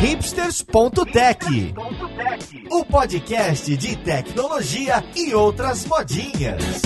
hipsters.tech, o podcast de tecnologia e outras modinhas.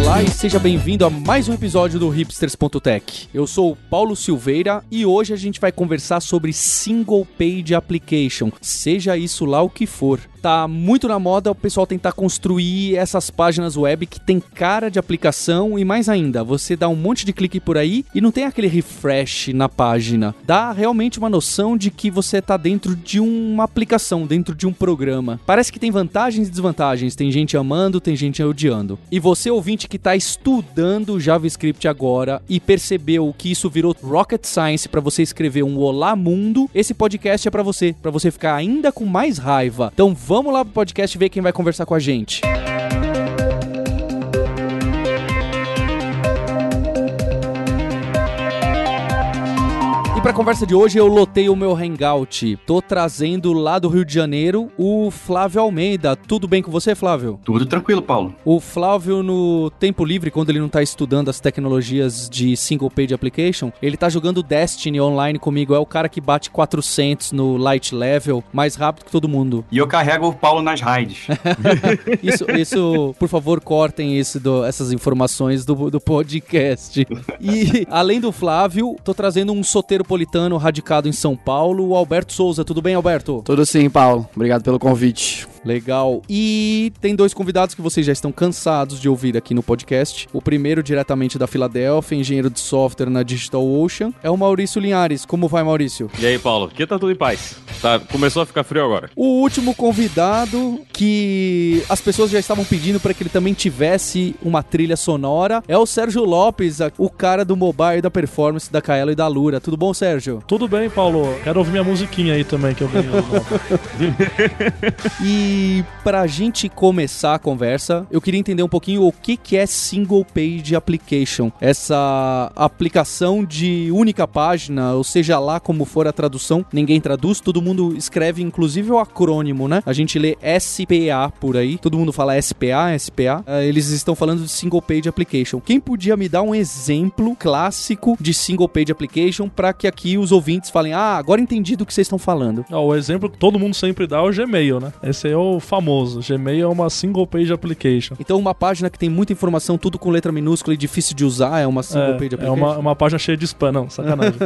Olá e seja bem-vindo a mais um episódio do hipsters.tech. Eu sou o Paulo Silveira e hoje a gente vai conversar sobre single page application, seja isso lá o que for tá muito na moda o pessoal tentar construir essas páginas web que tem cara de aplicação e mais ainda, você dá um monte de clique por aí e não tem aquele refresh na página. Dá realmente uma noção de que você tá dentro de uma aplicação, dentro de um programa. Parece que tem vantagens e desvantagens, tem gente amando, tem gente odiando. E você ouvinte que tá estudando JavaScript agora e percebeu que isso virou rocket science para você escrever um olá mundo, esse podcast é para você, para você ficar ainda com mais raiva. Então Vamos lá pro podcast ver quem vai conversar com a gente. Para a conversa de hoje eu lotei o meu hangout. Tô trazendo lá do Rio de Janeiro o Flávio Almeida. Tudo bem com você, Flávio? Tudo tranquilo, Paulo. O Flávio no tempo livre, quando ele não tá estudando as tecnologias de single page application, ele tá jogando Destiny online comigo. É o cara que bate 400 no light level, mais rápido que todo mundo. E eu carrego o Paulo nas raids. isso, isso, por favor, cortem isso do, essas informações do, do podcast. E além do Flávio, tô trazendo um soteiro metropolitano radicado em São Paulo, o Alberto Souza. Tudo bem, Alberto? Tudo sim, Paulo. Obrigado pelo convite. Legal. E tem dois convidados que vocês já estão cansados de ouvir aqui no podcast. O primeiro, diretamente da Filadélfia, engenheiro de software na Digital Ocean, é o Maurício Linhares. Como vai, Maurício? E aí, Paulo? Aqui tá tudo em paz. Tá, começou a ficar frio agora. O último convidado que as pessoas já estavam pedindo para que ele também tivesse uma trilha sonora é o Sérgio Lopes, o cara do mobile da performance da Kaelo e da Lura. Tudo bom, Sérgio? Tudo bem, Paulo. Quero ouvir minha musiquinha aí também que eu ganhei. e e pra gente começar a conversa, eu queria entender um pouquinho o que, que é Single Page Application. Essa aplicação de única página, ou seja lá como for a tradução, ninguém traduz, todo mundo escreve inclusive o acrônimo, né? A gente lê SPA por aí, todo mundo fala SPA, SPA. Uh, eles estão falando de Single Page Application. Quem podia me dar um exemplo clássico de Single Page Application para que aqui os ouvintes falem: Ah, agora entendi do que vocês estão falando? Ah, o exemplo que todo mundo sempre dá é o Gmail, né? Esse é o famoso. Gmail é uma single page application. Então, uma página que tem muita informação, tudo com letra minúscula e difícil de usar, é uma single é, page application. É uma, uma página cheia de spam, não, sacanagem.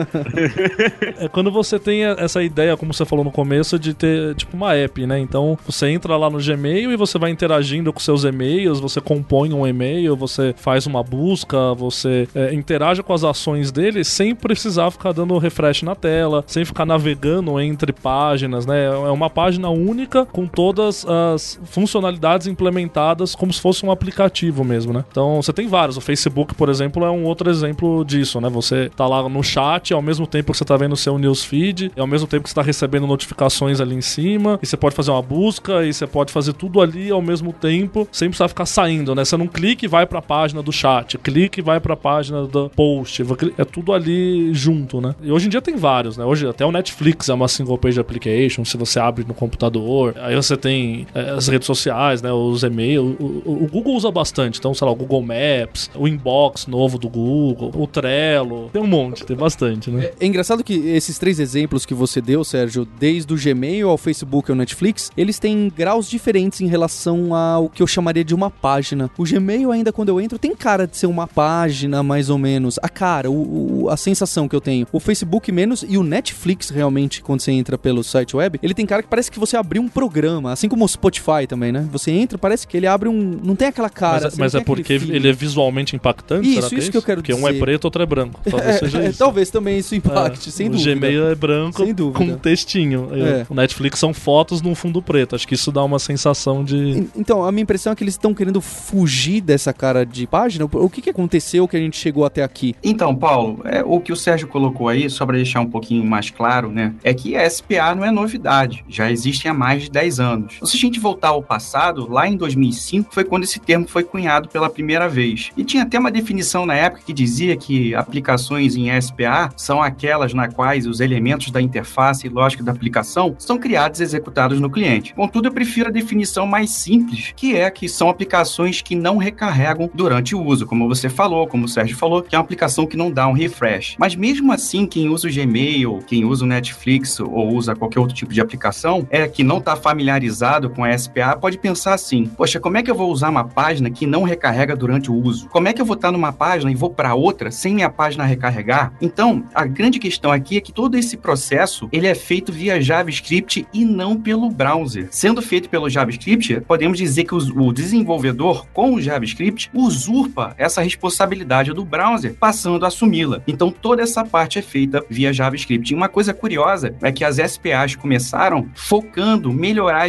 é quando você tem essa ideia, como você falou no começo, de ter tipo uma app, né? Então, você entra lá no Gmail e você vai interagindo com seus e-mails, você compõe um e-mail, você faz uma busca, você é, interage com as ações dele sem precisar ficar dando refresh na tela, sem ficar navegando entre páginas, né? É uma página única com toda todas as funcionalidades implementadas como se fosse um aplicativo mesmo, né? Então você tem vários. O Facebook, por exemplo, é um outro exemplo disso, né? Você tá lá no chat ao mesmo tempo que você tá vendo o seu newsfeed, e ao mesmo tempo que você tá recebendo notificações ali em cima, e você pode fazer uma busca, e você pode fazer tudo ali ao mesmo tempo, sem precisar ficar saindo, né? Você não clica e vai para a página do chat, clica e vai para a página do post, é tudo ali junto, né? E hoje em dia tem vários, né? Hoje até o Netflix é uma single page application, se você abre no computador, aí você tem tem é, as redes sociais, né? Os e-mails. O, o, Google usa bastante. Então, sei lá, o Google Maps, o inbox novo do Google, o Trello. Tem um monte, tem bastante, né? É, é engraçado que esses três exemplos que você deu, Sérgio, desde o Gmail ao Facebook ao Netflix, eles têm graus diferentes em relação ao que eu chamaria de uma página. O Gmail, ainda quando eu entro, tem cara de ser uma página, mais ou menos. A cara, o, o, a sensação que eu tenho. O Facebook menos e o Netflix, realmente, quando você entra pelo site web, ele tem cara que parece que você abriu um programa. Assim como o Spotify também, né? Você entra, parece que ele abre um. Não tem aquela cara. Mas, mas é porque ele é visualmente impactante? Isso, isso, é isso que eu quero porque dizer. Porque um é preto, outro é branco. Talvez seja é, isso. Talvez também isso impacte, é, sem o dúvida. O Gmail é branco sem dúvida. com um textinho. É. O Netflix são fotos num fundo preto. Acho que isso dá uma sensação de. Então, a minha impressão é que eles estão querendo fugir dessa cara de página. O que, que aconteceu que a gente chegou até aqui? Então, Paulo, é, o que o Sérgio colocou aí, só para deixar um pouquinho mais claro, né? É que a SPA não é novidade. Já existem há mais de 10 anos. Anos. Se a gente voltar ao passado, lá em 2005 foi quando esse termo foi cunhado pela primeira vez. E tinha até uma definição na época que dizia que aplicações em SPA são aquelas na quais os elementos da interface e lógica da aplicação são criados e executados no cliente. Contudo, eu prefiro a definição mais simples, que é que são aplicações que não recarregam durante o uso, como você falou, como o Sérgio falou, que é uma aplicação que não dá um refresh. Mas mesmo assim, quem usa o Gmail, quem usa o Netflix ou usa qualquer outro tipo de aplicação, é que não está familiarizado com a SPA, pode pensar assim: poxa, como é que eu vou usar uma página que não recarrega durante o uso? Como é que eu vou estar numa página e vou para outra sem minha página recarregar? Então, a grande questão aqui é que todo esse processo ele é feito via JavaScript e não pelo browser. Sendo feito pelo JavaScript, podemos dizer que o desenvolvedor com o JavaScript usurpa essa responsabilidade do browser, passando a assumi-la. Então, toda essa parte é feita via JavaScript. E uma coisa curiosa é que as SPAs começaram focando melhorar a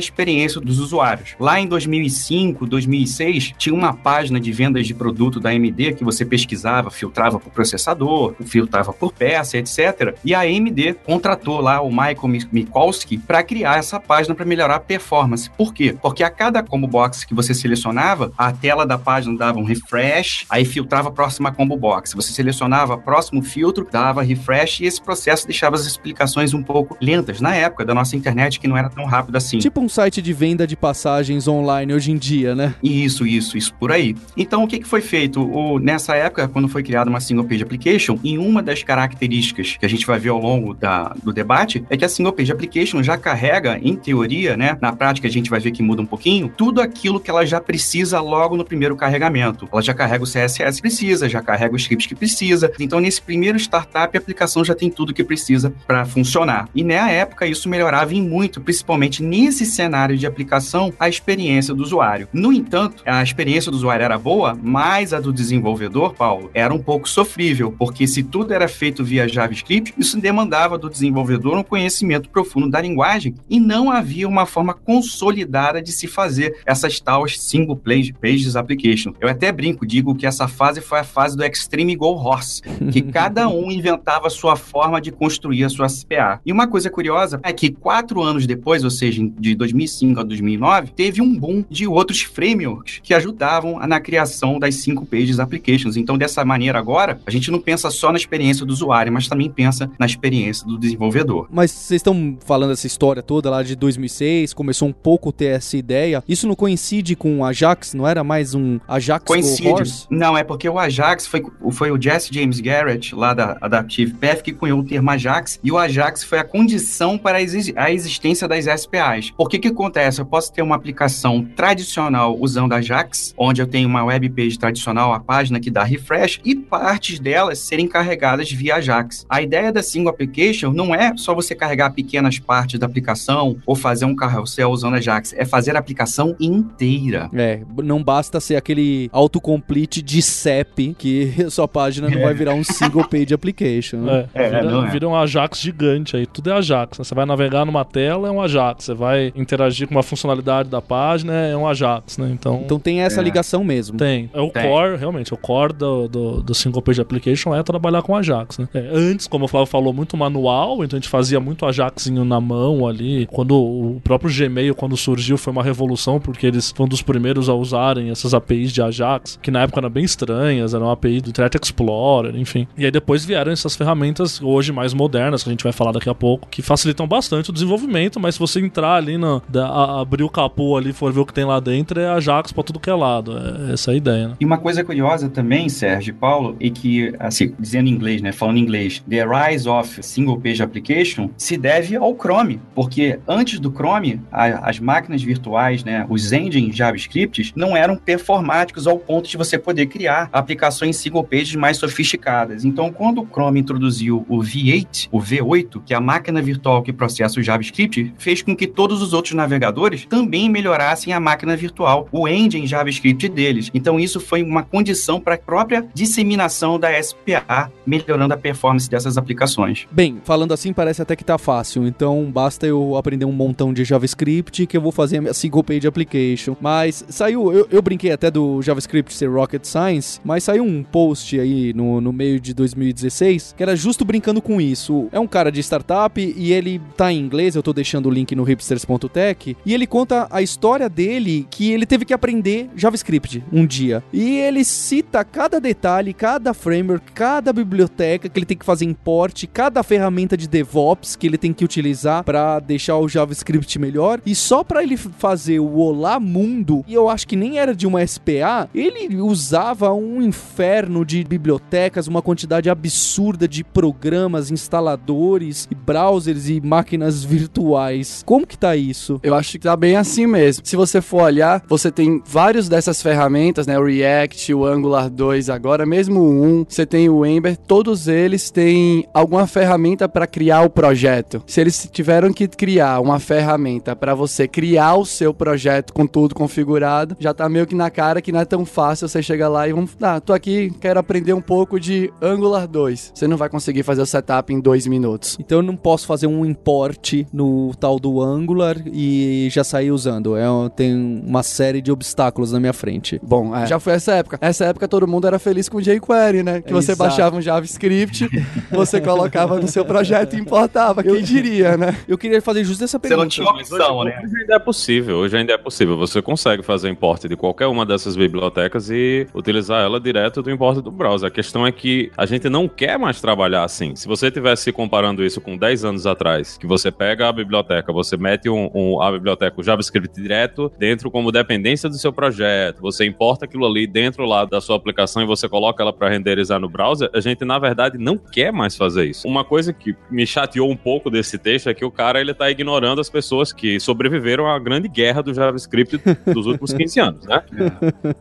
dos usuários. Lá em 2005, 2006, tinha uma página de vendas de produto da AMD que você pesquisava, filtrava por processador, filtrava por peça, etc. E a AMD contratou lá o Michael Mikulski para criar essa página para melhorar a performance. Por quê? Porque a cada combo box que você selecionava, a tela da página dava um refresh, aí filtrava a próxima combo box. Você selecionava próximo filtro, dava refresh e esse processo deixava as explicações um pouco lentas na época da nossa internet que não era tão rápido assim. Tipo um site de venda de passagens online hoje em dia, né? Isso, isso, isso por aí. Então o que, que foi feito? O, nessa época, quando foi criada uma single page application, em uma das características que a gente vai ver ao longo da, do debate é que a single page application já carrega, em teoria, né? Na prática a gente vai ver que muda um pouquinho, tudo aquilo que ela já precisa logo no primeiro carregamento. Ela já carrega o CSS que precisa, já carrega os scripts que precisa. Então, nesse primeiro startup, a aplicação já tem tudo que precisa para funcionar. E na época isso melhorava em muito, principalmente nesse cenário de aplicação, a experiência do usuário. No entanto, a experiência do usuário era boa, mas a do desenvolvedor, Paulo, era um pouco sofrível, porque se tudo era feito via JavaScript, isso demandava do desenvolvedor um conhecimento profundo da linguagem e não havia uma forma consolidada de se fazer essas tais single pages application. Eu até brinco, digo que essa fase foi a fase do Extreme Go Horse, que cada um inventava sua forma de construir a sua CPA. E uma coisa curiosa é que quatro anos depois, ou seja, de 2005 a 2009, teve um boom de outros frameworks que ajudavam na criação das cinco pages applications. Então, dessa maneira agora, a gente não pensa só na experiência do usuário, mas também pensa na experiência do desenvolvedor. Mas vocês estão falando essa história toda lá de 2006, começou um pouco ter essa ideia. Isso não coincide com o Ajax? Não era mais um Ajax Coincide. Não, é porque o Ajax foi, foi o Jesse James Garrett, lá da Adaptive Path, que cunhou o termo Ajax, e o Ajax foi a condição para a existência das SPAs. Por que que acontece? Eu posso ter uma aplicação tradicional usando Ajax, onde eu tenho uma web page tradicional, a página que dá refresh, e partes delas serem carregadas via Ajax. A ideia da Single Application não é só você carregar pequenas partes da aplicação ou fazer um carrossel usando Ajax, é fazer a aplicação inteira. É, não basta ser aquele autocomplete de CEP que sua página não vai virar um single page application. Né? É, é, vira, não é. vira um Ajax gigante aí, tudo é Ajax. Né? Você vai navegar numa tela, é um Ajax. Você vai interagir com uma funcionalidade da página, é um Ajax, né? Então, então tem essa É. ligação mesmo. tem. É o Tem. core, realmente, o core do, do, do single page application é trabalhar com Ajax, né? É, antes, como o Flávio falou, muito manual, então a gente fazia muito Ajaxinho na mão ali. Quando o próprio Gmail, quando surgiu, foi uma revolução, porque eles foram dos primeiros a usarem essas APIs de Ajax, que na época eram bem estranhas, eram API do Internet Explorer, enfim. E aí depois vieram essas ferramentas hoje mais modernas, que a gente vai falar daqui a pouco, que facilitam bastante o desenvolvimento, mas se você entrar ali, na, da- a- abrir o capô ali e for ver o que tem lá dentro, é Ajax pra tudo que é lado. É essa a ideia, né? E uma coisa curiosa também, Sérgio e Paulo, é que, assim, dizendo em inglês, né, falando em inglês, the rise of single page application se deve ao Chrome, porque antes do Chrome, a- as máquinas virtuais, né, os engines JavaScript não eram performáticos ao ponto de você poder criar aplicações single page mais sofisticadas. Então, quando o Chrome introduziu o V8, o V8, que é a máquina virtual que processa o JavaScript, fez com que todos os outros navegadores também melhorassem a máquina virtual, o engine JavaScript deles. Então, isso foi uma condição para a própria disseminação da SPA, melhorando a performance dessas aplicações. Bem, falando assim parece até que tá fácil, então basta eu aprender um montão de JavaScript que eu vou fazer a minha single page application. Mas saiu, eu, eu brinquei até do JavaScript ser rocket science, mas saiu um post aí no, no meio de 2016 que era justo brincando com isso. É um cara de startup e ele tá em inglês, eu tô deixando o link no hipsters.tech E ele conta a história dele que ele teve que aprender JavaScript um dia. E ele cita cada detalhe, cada framework, cada biblioteca que ele tem que fazer import, cada ferramenta de DevOps que ele tem que utilizar para deixar o JavaScript melhor. E só para ele fazer o Olá Mundo, e eu acho que nem era de uma SPA, ele usava um inferno de bibliotecas, uma quantidade absurda de programas, instaladores, browsers e máquinas virtuais. Como que tá isso? Eu acho que tá bem assim mesmo. Se você for olhar, você tem vários dessas ferramentas, né? O React, o Angular 2 agora, mesmo o 1, você tem o Ember, todos eles têm alguma ferramenta para criar o projeto. Se eles tiveram que criar uma ferramenta para você criar o seu projeto com tudo configurado, já tá meio que na cara que não é tão fácil você chegar lá e vamos, ah, tô aqui, quero aprender um pouco de Angular 2. Você não vai conseguir fazer o setup em dois minutos. Então eu não posso fazer um import no tal do Angular e já sair usando. É, tem uma série de obstáculos na minha frente. Bom, é, já foi essa época. Essa época todo mundo era feliz com jQuery, né? Que você Exato. baixava um JavaScript, você colocava no seu projeto e importava. Quem diria, né? Eu queria fazer justo essa Você pergunta. não tinha opção, né? Hoje ainda é possível, hoje ainda é possível. Você consegue fazer import de qualquer uma dessas bibliotecas e utilizar ela direto do import do browser. A questão é que a gente não quer mais trabalhar assim. Se você tivesse comparando isso com 10 anos atrás, que você pega a biblioteca, você mete um, um- a biblioteca, o JavaScript direto dentro como dependência do seu projeto, você importa aquilo ali dentro lá da sua aplicação e você coloca ela para renderizar no browser, a gente na verdade não quer mais fazer isso. Uma coisa que me chateou um pouco desse texto é que o cara ele tá ignorando as pessoas que sobreviveram à grande guerra do JavaScript dos últimos 15 anos, né?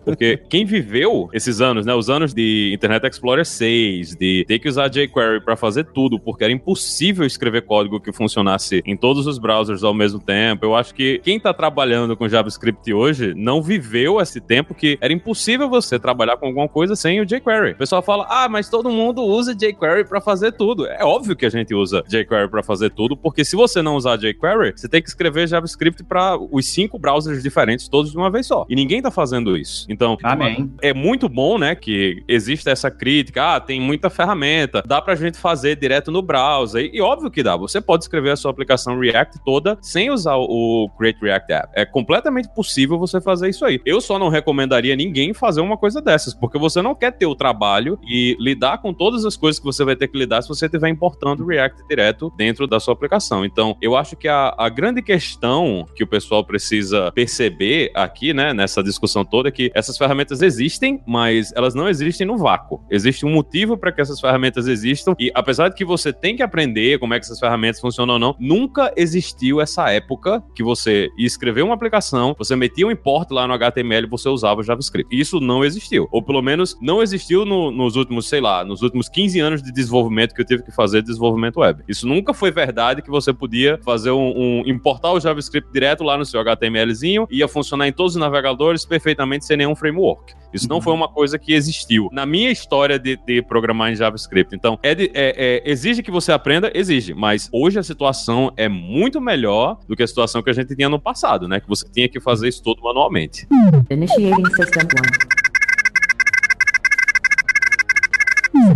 Porque quem viveu esses anos, né, os anos de Internet Explorer 6, de ter que usar jQuery para fazer tudo, porque era impossível escrever código que funcionasse em todos os browsers ao mesmo tempo. Eu acho que quem tá trabalhando com JavaScript hoje não viveu esse tempo que era impossível você trabalhar com alguma coisa sem o jQuery. O pessoal fala: "Ah, mas todo mundo usa jQuery para fazer tudo". É óbvio que a gente usa jQuery para fazer tudo, porque se você não usar jQuery, você tem que escrever JavaScript para os cinco browsers diferentes todos de uma vez só. E ninguém tá fazendo isso. Então, Amém. é muito bom, né, que existe essa crítica, ah, tem muita ferramenta, dá pra gente fazer direto no browser, e, e óbvio que dá, você pode escrever a sua aplicação React toda sem usar o, o Create React App. É completamente possível você fazer isso aí. Eu só não recomendaria ninguém fazer uma coisa dessas, porque você não quer ter o trabalho e lidar com todas as coisas que você vai ter que lidar se você estiver importando o React direto dentro da sua aplicação. Então, eu acho que a, a grande questão que o pessoal precisa perceber aqui, né, nessa discussão toda, é que essas ferramentas existem, mas elas não existem no vácuo. Existe um motivo para que essas ferramentas existam e apesar de que você tem que aprender como é que essas ferramentas funcionam ou não, nunca existiu essa época que você ia escrever uma aplicação, você metia um import lá no HTML e você usava o JavaScript. Isso não existiu. Ou pelo menos não existiu no- nos últimos, sei lá, nos últimos 15 anos de desenvolvimento que eu tive que fazer de desenvolvimento web. Isso nunca foi verdade que você podia fazer um, um- importar o JavaScript direto lá no seu HTMLzinho, ia funcionar em todos os navegadores perfeitamente sem nenhum framework. Isso não foi uma coisa que existiu na minha história de, de programar em JavaScript. Então, é de- é- é- exige que você aprenda? Exige. Mas hoje a situação é muito melhor do que a situação que a gente tinha no passado, né? Que você tinha que fazer isso tudo manualmente. Initiating System 1.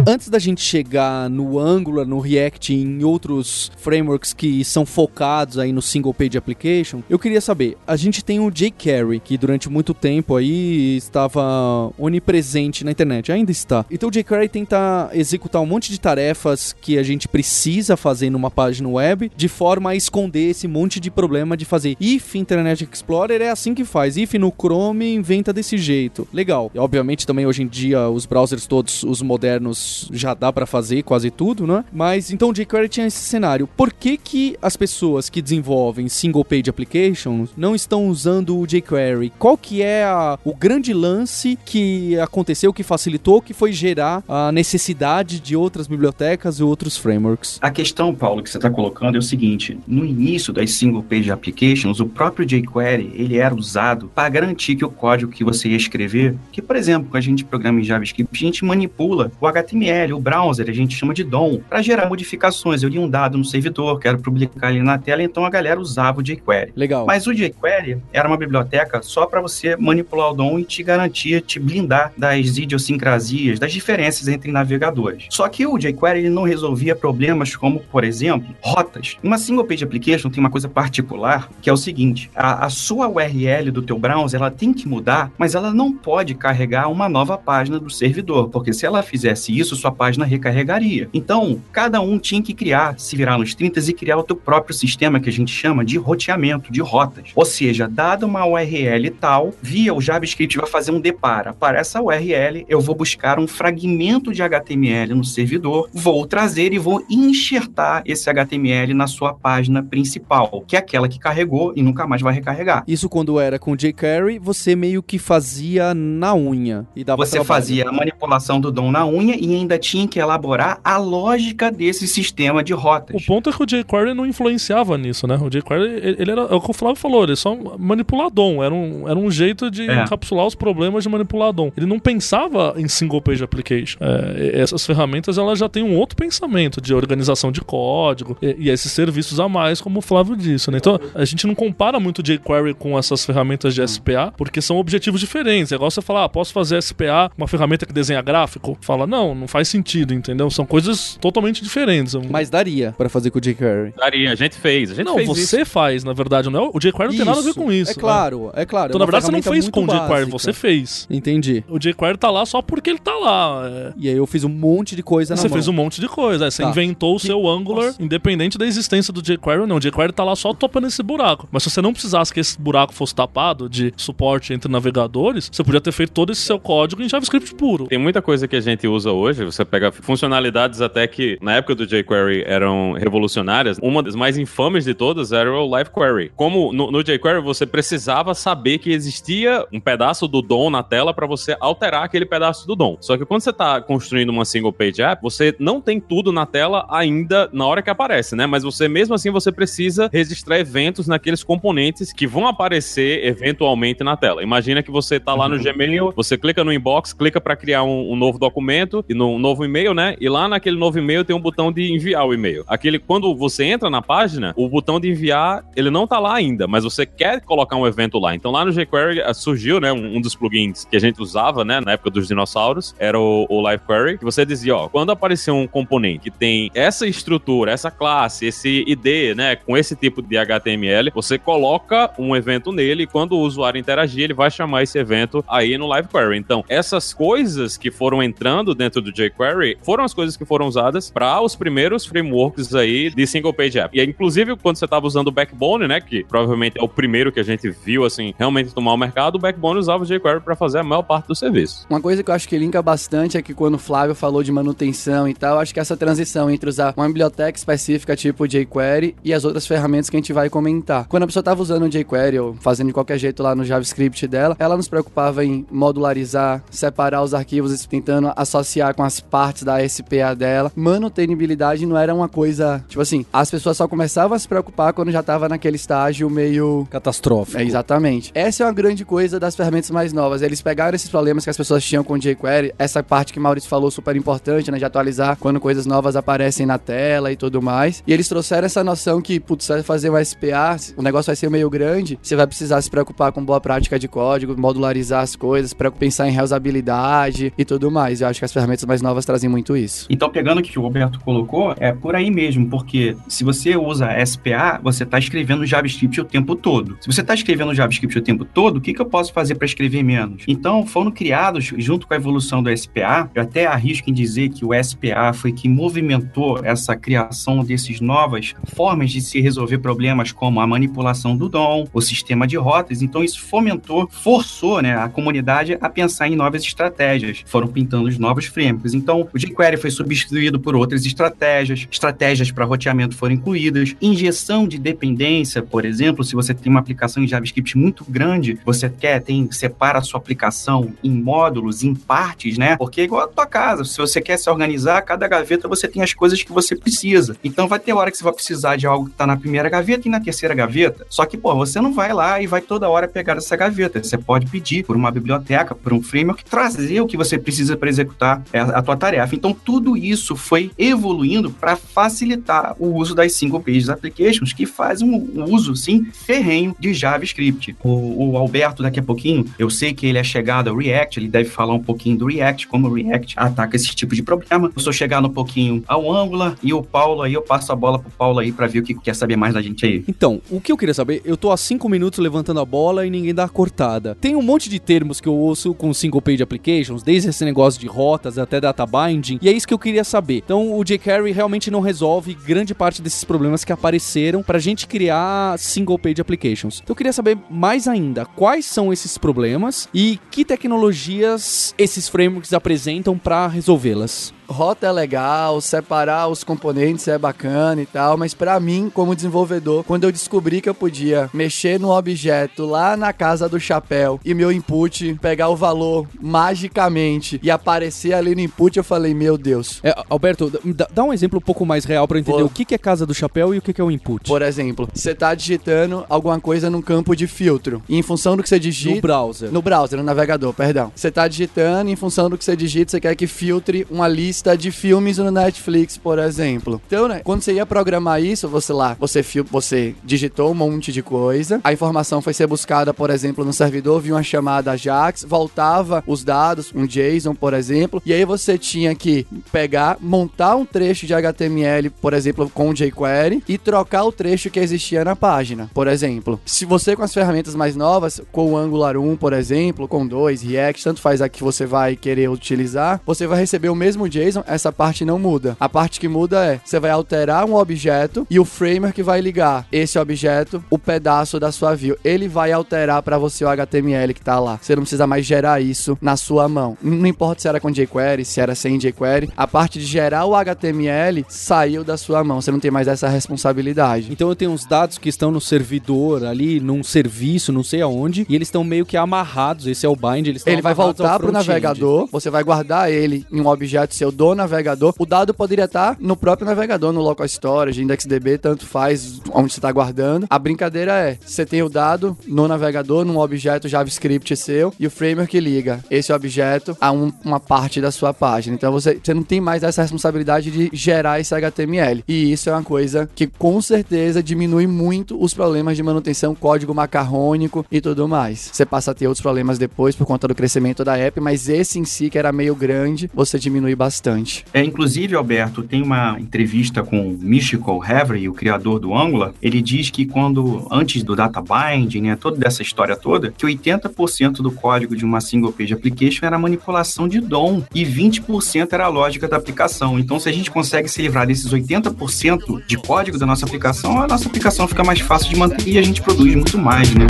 Antes da gente chegar no Angular, no React e em outros frameworks que são focados aí no single page application, eu queria saber, a gente tem o jQuery, que durante muito tempo aí estava onipresente na internet, ainda está. Então o jQuery tenta executar um monte de tarefas que a gente precisa fazer numa página web, de forma a esconder esse monte de problema de fazer if Internet Explorer é assim que faz, if no Chrome inventa desse jeito. Legal. E, obviamente também hoje em dia os browsers todos, os modernos, já dá pra fazer quase tudo, né? Mas então o jQuery tinha esse cenário. Por que que as pessoas que desenvolvem single page applications não estão usando o jQuery? Qual que é a- o grande lance que aconteceu, que facilitou, que foi gerar a necessidade de outras bibliotecas e outros frameworks? A questão, Paulo, que você está colocando é o seguinte: no início das single page applications, o próprio jQuery ele era usado para garantir que o código que você ia escrever, que por exemplo, quando a gente programa em JavaScript, a gente manipula o HTML, o browser, a gente chama de DOM, para gerar modificações. Eu li um dado no servidor, quero publicar ali na tela, então a galera usava o jQuery. Legal. Mas o jQuery era uma biblioteca só para você manipular o DOM e te garantir, te blindar das idiosincrasias, das diferenças entre navegadores. Só que o jQuery ele não resolvia problemas como, por exemplo, rotas. Uma single page application tem uma coisa particular que é o seguinte: a, a sua URL do teu browser ela tem que mudar, mas ela não pode carregar uma nova página do servidor, porque se ela fizesse isso, sua página recarregaria. Então, cada um tinha que criar, se virar nos 30 e criar o teu próprio sistema que a gente chama de roteamento, de rotas. Ou seja, dada uma URL tal, via o JavaScript vai fazer um depara. Para essa URL, eu vou buscar um fragmento de HTML no servidor, vou trazer e vou enxertar esse HTML na sua página principal, que é aquela que carregou e nunca mais vai recarregar. Isso quando era com jQuery, você meio que fazia na unha e dava Você trabalho. fazia a manipulação do DOM na unha e ainda tinha que elaborar a lógica desse sistema de rotas. O ponto é que o jQuery não influenciava nisso, né? O jQuery, ele era, é o que o Flávio falou, ele só manipular DOM. Era um, era um jeito de É. encapsular os problemas de manipular DOM. Ele não pensava em single page application. É, essas ferramentas, elas já têm um outro pensamento de organização de código e, e esses serviços a mais, como o Flávio disse, né? Então, a gente não compara muito o jQuery com essas ferramentas de SPA, porque são objetivos diferentes. É igual você falar, ah, posso fazer SPA, uma ferramenta que desenha gráfico? Fala, não, não faz sentido, entendeu? São coisas totalmente diferentes. Mas daria pra fazer com o jQuery. Daria, a gente fez. A gente Não, fez você isso. faz, na verdade, não é? O jQuery não tem nada a ver com isso. É né? claro, é claro. Então, é na verdade, você não fez com o muito jQuery, básica. você fez. Entendi. O jQuery tá lá só porque ele tá lá. é. E aí eu fiz um monte de coisa na Você mão. fez um monte de coisa. aí Você Tá. inventou o seu Angular, independente da existência do jQuery ou não. O jQuery tá lá só topando esse buraco. Mas se você não precisasse que esse buraco fosse tapado de suporte entre navegadores, você podia ter feito todo esse seu código em JavaScript puro. Tem muita coisa que a gente usa hoje, você pega funcionalidades até que na época do jQuery eram revolucionárias. Uma das mais infames de todas era o Live Query. Como no, no jQuery você precisava saber que existia um pedaço do DOM na tela para você alterar aquele pedaço do DOM. Só que quando você está construindo uma single page app, você não tem tudo na tela ainda na hora que aparece, né? Mas você mesmo assim você precisa registrar eventos naqueles componentes que vão aparecer eventualmente na tela. Imagina que você tá lá no Gmail, você clica no inbox, clica para criar um, um novo documento no novo e-mail, né? E lá naquele novo e-mail tem um botão de enviar o e-mail. Aquele quando você entra na página, o botão de enviar, ele não tá lá ainda, mas você quer colocar um evento lá. Então lá no jQuery eh, surgiu, né, um, um dos plugins que a gente usava, né, na época dos dinossauros, era o, o Live Query, que você dizia, ó, quando aparecer um componente que tem essa estrutura, essa classe, esse ID, né, com esse tipo de HTML, você coloca um evento nele e quando o usuário interagir, ele vai chamar esse evento aí no Live Query. Então, essas coisas que foram entrando dentro do jQuery foram as coisas que foram usadas para os primeiros frameworks aí de single page app. E inclusive quando você estava usando o Backbone, né, que provavelmente é o primeiro que a gente viu assim realmente tomar o mercado, o Backbone usava o jQuery para fazer a maior parte do serviço. Uma coisa que eu acho que linka bastante é que quando o Flávio falou de manutenção e tal, acho que essa transição entre usar uma biblioteca específica tipo jQuery e as outras ferramentas que a gente vai comentar. Quando a pessoa estava usando o jQuery ou fazendo de qualquer jeito lá no JavaScript dela, ela não se preocupava em modularizar, separar os arquivos, tentando associar com as partes da SPA dela. Manutenibilidade não era uma coisa, tipo assim, as pessoas só começavam a se preocupar quando já tava naquele estágio meio Catastrófico. é, exatamente. Essa é uma grande coisa das ferramentas mais novas. Eles pegaram esses problemas que as pessoas tinham com o jQuery, essa parte que o Maurício falou super importante, né, de atualizar quando coisas novas aparecem na tela e tudo mais. E eles trouxeram essa noção que, putz, você vai fazer um SPA, o negócio vai ser meio grande, você vai precisar se preocupar com boa prática de código, modularizar as coisas, pensar em reusabilidade e tudo mais. Eu acho que as ferramentas mais novas trazem muito isso. Então, pegando o que o Roberto colocou, é por aí mesmo, porque se você usa SPA, você está escrevendo JavaScript o tempo todo. Se você está escrevendo JavaScript o tempo todo, o que, que eu posso fazer para escrever menos? Então, foram criados, junto com a evolução do SPA, eu até arrisco em dizer que o SPA foi que movimentou essa criação desses novas formas de se resolver problemas como a manipulação do DOM, o sistema de rotas. Então, isso fomentou, forçou né, a comunidade a pensar em novas estratégias. Foram pintando os novos frameworks. Então, o jQuery foi substituído por outras estratégias, estratégias para roteamento foram incluídas, injeção de dependência, por exemplo, se você tem uma aplicação em JavaScript muito grande, você quer, tem, separa a sua aplicação em módulos, em partes, né? Porque é igual a tua casa, se você quer se organizar, cada gaveta você tem as coisas que você precisa. Então vai ter hora que você vai precisar de algo que tá na primeira gaveta e na terceira gaveta. Só que, pô, você não vai lá e vai toda hora pegar essa gaveta. Você pode pedir por uma biblioteca, por um framework, trazer o que você precisa para executar é a tua tarefa. Então, tudo isso foi evoluindo para facilitar o uso das single pages applications, que fazem um uso, sim, ferrenho de JavaScript. O, o Alberto, daqui a pouquinho, eu sei que ele é chegado ao React, ele deve falar um pouquinho do React, como o React ataca esse tipo de problema. Eu sou chegado um pouquinho ao Angular e o Paulo aí, eu passo a bola pro Paulo aí para ver o que quer saber mais da gente aí. Então, o que eu queria saber, eu tô há cinco minutos levantando a bola e ninguém dá a cortada. Tem um monte de termos que eu ouço com single page applications, desde esse negócio de rotas até data binding, e é isso que eu queria saber. Então, o jQuery realmente não resolve grande parte desses problemas que apareceram pra gente criar single page applications. Então, eu queria saber mais ainda quais são esses problemas e que tecnologias esses frameworks apresentam para resolvê-las. Rota é legal, separar os componentes é bacana e tal, mas pra mim, como desenvolvedor, quando eu descobri que eu podia mexer no objeto lá na casa do chapéu e meu input pegar o valor magicamente e aparecer ali no input, eu falei, meu Deus. É, Alberto, dá, um exemplo um pouco mais real pra eu entender Vou- o que, é casa do chapéu e o que, é o input. Por exemplo, você tá digitando alguma coisa num campo de filtro. E em função do que você No digita. browser. No browser, no navegador, perdão. Você tá digitando, e em função do que você digita, você quer que filtre uma lista de filmes no Netflix, por exemplo. Então, né, quando você ia programar isso, você lá, você, você digitou um monte de coisa, a informação foi ser buscada, por exemplo, no servidor, viu uma chamada Ajax, voltava os dados, um JSON, por exemplo, e aí você tinha que pegar, montar um trecho de HTML, por exemplo, com jQuery, e trocar o trecho que existia na página, por exemplo. Se você com as ferramentas mais novas, com o Angular 1, por exemplo, com 2, React, tanto faz a que você vai querer utilizar, você vai receber o mesmo JSON, essa parte não muda. A parte que muda é, você vai alterar um objeto e o framework vai ligar esse objeto, o pedaço da sua view. Ele vai alterar para você o HTML que tá lá. Você não precisa mais gerar isso na sua mão. Não importa se era com jQuery, se era sem jQuery, a parte de gerar o HTML saiu da sua mão. Você não tem mais essa responsabilidade. Então eu tenho uns dados que estão no servidor ali, num serviço, não sei aonde, e eles estão meio que amarrados. Esse é o bind, eles Ele vai voltar pro navegador, você vai guardar ele em um objeto seu do navegador. O dado poderia estar no próprio navegador, no local storage, IndexDB, tanto faz onde você está guardando. A brincadeira é, você tem o dado no navegador, num objeto JavaScript seu, e o framework liga esse objeto a um- uma parte da sua página. Então você, você não tem mais essa responsabilidade de gerar esse HTML. E isso é uma coisa que com certeza diminui muito os problemas de manutenção, código macarrônico e tudo mais. Você passa a ter outros problemas depois por conta do crescimento da app, mas esse em si, que era meio grande, você diminui bastante. É, inclusive, Alberto, tem uma entrevista com o Mystical Hevery, o criador do Angular. Ele diz que quando, antes do data binding, né, toda dessa história toda, que 80% do código de uma single page application era manipulação de DOM e 20% era a lógica da aplicação. Então, se a gente consegue se livrar desses 80% de código da nossa aplicação, a nossa aplicação fica mais fácil de manter e a gente produz muito mais, né?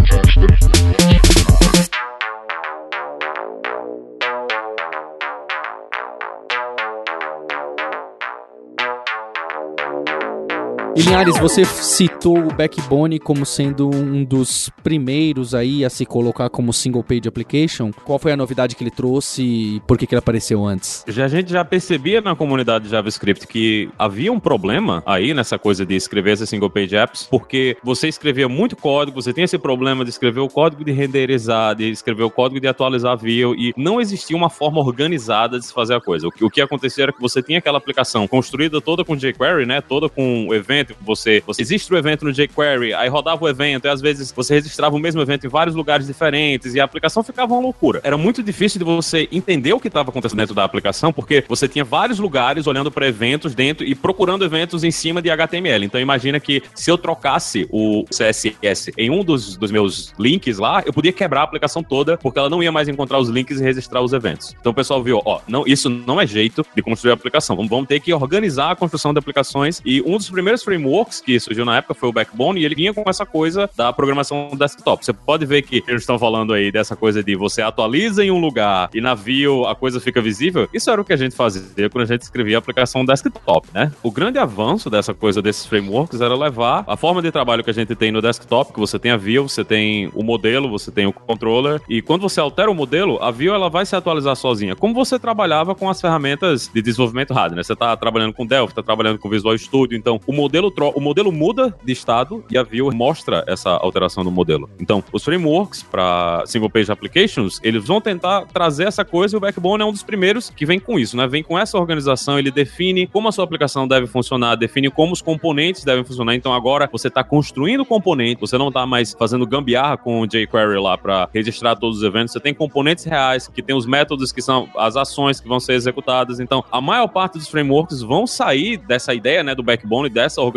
E Linhares, você citou o Backbone como sendo um dos primeiros aí a se colocar como single page application. Qual foi a novidade que ele trouxe e por que, que ele apareceu antes? Já, a gente já percebia na comunidade de JavaScript que havia um problema aí nessa coisa de escrever esses single page apps, porque você escrevia muito código, você tinha esse problema de escrever o código de renderizar, de escrever o código de atualizar view, e não existia uma forma organizada de se fazer a coisa. O que, o que acontecia era que você tinha aquela aplicação construída toda com jQuery, né? Toda com o você, você registra o evento no jQuery, aí rodava o evento, e às vezes você registrava o mesmo evento em vários lugares diferentes, e a aplicação ficava uma loucura. Era muito difícil de você entender o que estava acontecendo dentro da aplicação, porque você tinha vários lugares olhando para eventos dentro e procurando eventos em cima de HTML. Então imagina que se eu trocasse o CSS em um dos, dos meus links lá, eu podia quebrar a aplicação toda, porque ela não ia mais encontrar os links e registrar os eventos. Então o pessoal viu, ó, não, isso não é jeito de construir a aplicação. Vamos, vamos ter que organizar a construção de aplicações. E um dos primeiros frameworks que surgiu na época foi o Backbone, e ele vinha com essa coisa da programação desktop. Você pode ver que eles estão falando aí dessa coisa de você atualiza em um lugar e na view a coisa fica visível. Isso era o que a gente fazia quando a gente escrevia a aplicação desktop, né? O grande avanço dessa coisa desses frameworks era levar a forma de trabalho que a gente tem no desktop, que você tem a view, você tem o modelo, você tem o controller, e quando você altera o modelo, a view ela vai se atualizar sozinha. Como você trabalhava com as ferramentas de desenvolvimento hardware, né? Você está trabalhando com Delphi, está trabalhando com Visual Studio, então o modelo modelo, o modelo muda de estado e a view mostra essa alteração do modelo. Então, os frameworks para single page applications, eles vão tentar trazer essa coisa e o Backbone é um dos primeiros que vem com isso, né? Vem com essa organização, ele define como a sua aplicação deve funcionar, define como os componentes devem funcionar. Então, agora você está construindo componente, você não está mais fazendo gambiarra com o jQuery lá para registrar todos os eventos, você tem componentes reais que tem os métodos que são as ações que vão ser executadas. Então, a maior parte dos frameworks vão sair dessa ideia, né, do backbone, dessa organização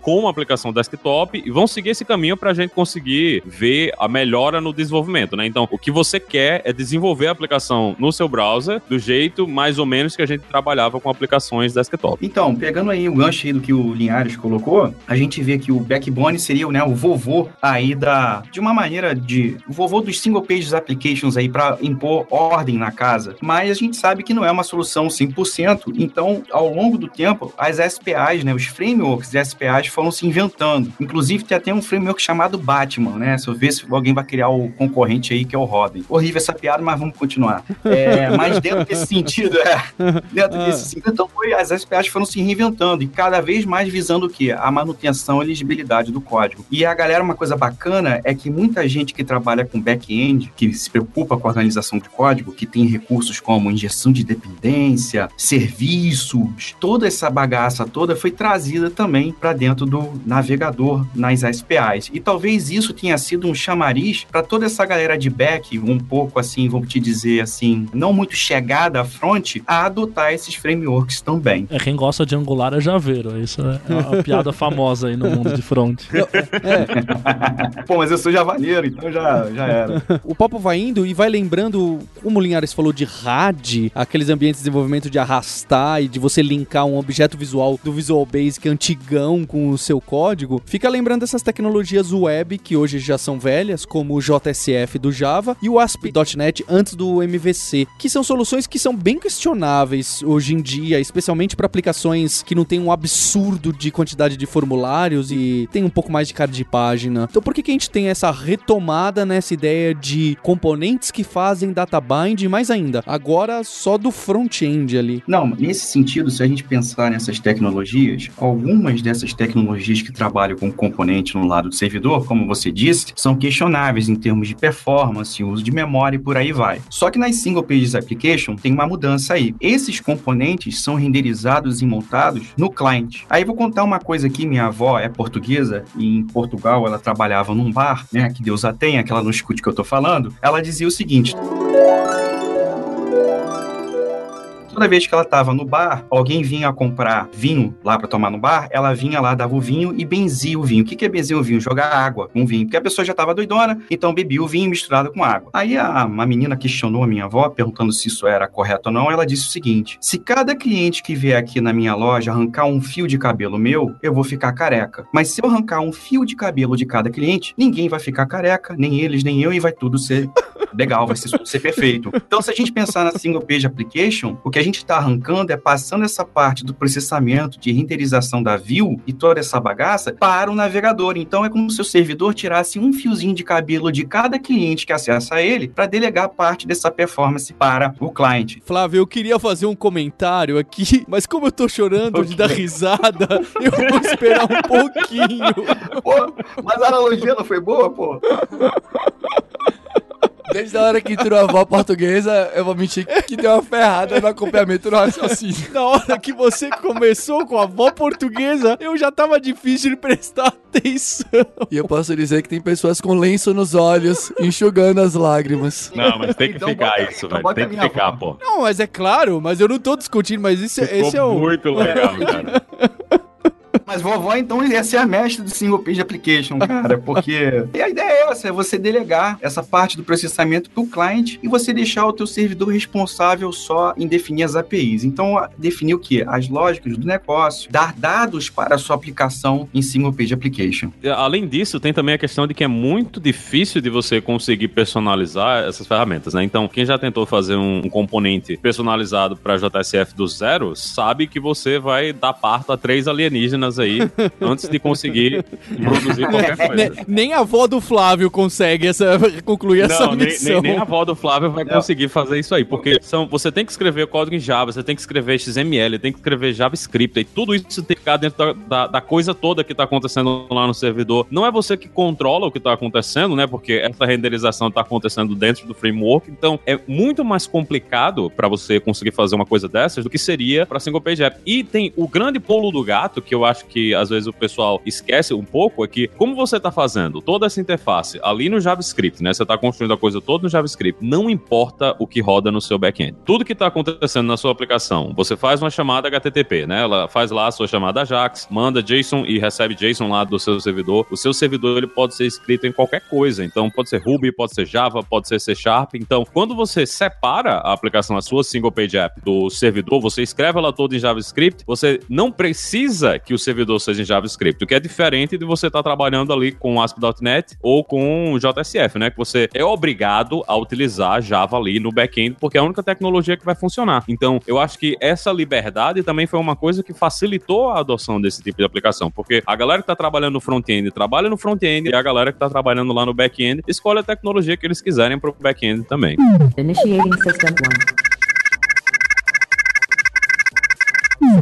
com uma aplicação desktop e vão seguir esse caminho para a gente conseguir ver a melhora no desenvolvimento, né? Então, o que você quer é desenvolver a aplicação no seu browser do jeito mais ou menos que a gente trabalhava com aplicações desktop. Então, pegando aí o gancho aí do que o Linhares colocou, a gente vê que o backbone seria né, o vovô aí da. De uma maneira de. O vovô dos single pages applications aí para impor ordem na casa. Mas a gente sabe que não é uma solução 100%. Então, ao longo do tempo, as SPAs, né, os frameworks SPAs foram se inventando. Inclusive, tem até um framework chamado Batman, né? Se eu ver se alguém vai criar o concorrente aí, que é o Robin. Horrível essa piada, mas vamos continuar. É, mas dentro desse sentido, é. Dentro desse sentido, então foi, as SPAs foram se reinventando e cada vez mais visando o quê? A manutenção e legibilidade do código. E a galera, uma coisa bacana é que muita gente que trabalha com back-end, que se preocupa com a organização de código, que tem recursos como injeção de dependência, serviços, toda essa bagaça toda foi trazida também para dentro do navegador nas SPAs. E talvez isso tenha sido um chamariz para toda essa galera de back, um pouco assim, vamos te dizer assim, não muito chegada à front, a adotar esses frameworks também. É, quem gosta de Angular é Javeiro. Isso é uma piada famosa aí no mundo de front. Pô, mas eu sou javaneiro, então já, já era. O papo vai indo e vai lembrando, como o Linhares falou de RAD, aqueles ambientes de desenvolvimento de arrastar e de você linkar um objeto visual do Visual Basic antigão com o seu código. Fica lembrando essas tecnologias web que hoje já são velhas, como o JSF do Java e o ASP.NET antes do MVC, que são soluções que são bem questionáveis hoje em dia, especialmente para aplicações que não tem um absurdo de quantidade de formulários e tem um pouco mais de cara de página. Então por que, que a gente tem essa retomada nessa ideia de componentes que fazem data bind, mais ainda, agora só do front-end ali? Não, nesse sentido, se a gente pensar nessas tecnologias, algumas dessas tecnologias que trabalham com componente no lado do servidor, como você disse, são questionáveis em termos de performance, uso de memória e por aí vai. Só que nas single pages application tem uma mudança aí. Esses componentes são renderizados e montados no client. Aí vou contar uma coisa aqui, minha avó é portuguesa e em Portugal ela trabalhava num bar, né, que Deus a tenha, que ela não escute o que eu tô falando. Ela dizia o seguinte: Toda vez que ela estava no bar, alguém vinha comprar vinho lá para tomar no bar, ela vinha lá, dava o vinho e benzia o vinho. O que, que é benzer o vinho? Jogar água com vinho. Porque a pessoa já estava doidona, então bebia o vinho misturado com água. Aí a, uma menina questionou a minha avó, perguntando se isso era correto ou não. Ela disse o seguinte: se cada cliente que vier aqui na minha loja arrancar um fio de cabelo meu, eu vou ficar careca. Mas se eu arrancar um fio de cabelo de cada cliente, ninguém vai ficar careca, nem eles, nem eu, e vai tudo ser legal, vai ser, ser perfeito. Então, se a gente pensar na single page application, o que a gente está arrancando é passando essa parte do processamento de renderização da view e toda essa bagaça para o navegador. Então, é como se o servidor tirasse um fiozinho de cabelo de cada cliente que acessa ele para delegar parte dessa performance para o cliente. Flávio, eu queria fazer um comentário aqui, mas como eu tô chorando de dar risada, eu vou esperar um pouquinho. Pô, mas a analogia não foi boa, pô? Desde a hora que entrou a avó portuguesa, eu vou mentir que deu uma ferrada no acompanhamento do raciocínio. Na hora que você começou com a avó portuguesa, eu já tava difícil de prestar atenção. E eu posso dizer que tem pessoas com lenço nos olhos, enxugando as lágrimas. Não, mas tem que Então ficar bota- isso, então velho. Tem que ficar, avó. pô. Não, mas é claro, mas eu não tô discutindo, mas isso, é- esse é o. muito legal, cara. Mas vovó, então, ia ser a mestre do single page application, cara, porque e a ideia é essa, é você delegar essa parte do processamento pro cliente e você deixar o teu servidor responsável só em definir as APIs. Então, definir o quê? As lógicas do negócio, dar dados para a sua aplicação em single page application. Além disso, tem também a questão de que é muito difícil de você conseguir personalizar essas ferramentas, né? Então, quem já tentou fazer um, um componente personalizado para JSF do zero, sabe que você vai dar parto a três alienígenas aí antes de conseguir produzir qualquer coisa. nem a avó do Flávio consegue essa, concluir essa Não, nem, missão. nem, nem a avó do Flávio vai conseguir fazer isso aí, porque são, você tem que escrever código em Java, você tem que escrever XML, tem que escrever JavaScript, e tudo isso tem que ficar dentro da, da- da coisa toda que está acontecendo lá no servidor. Não é você que controla o que está acontecendo, né? Porque essa renderização está acontecendo dentro do framework, então é muito mais complicado para você conseguir fazer uma coisa dessas do que seria para single page app. E tem o grande pulo do gato que eu acho que às vezes o pessoal esquece um pouco é que como você está fazendo toda essa interface ali no JavaScript, né? Você está construindo a coisa toda no JavaScript, não importa o que roda no seu back-end. Tudo que está acontecendo na sua aplicação, você faz uma chamada HTTP, né? Ela faz lá a sua chamada AJAX, manda JSON e recebe JSON lá do seu servidor. O seu servidor ele pode ser escrito em qualquer coisa, então pode ser Ruby, pode ser Java, pode ser C Sharp. Então, quando você separa a aplicação, a sua single page app do servidor, você escreve ela toda em JavaScript, você não precisa que o seja em JavaScript, o que é diferente de você estar trabalhando ali com ASP.NET ou com JSF, né? Que você é obrigado a utilizar Java ali no back-end, porque é a única tecnologia que vai funcionar. Então, eu acho que essa liberdade também foi uma coisa que facilitou a adoção desse tipo de aplicação, porque a galera que está trabalhando no front-end trabalha no front-end e a galera que está trabalhando lá no back-end escolhe a tecnologia que eles quiserem para o back-end também. Initiating System 1.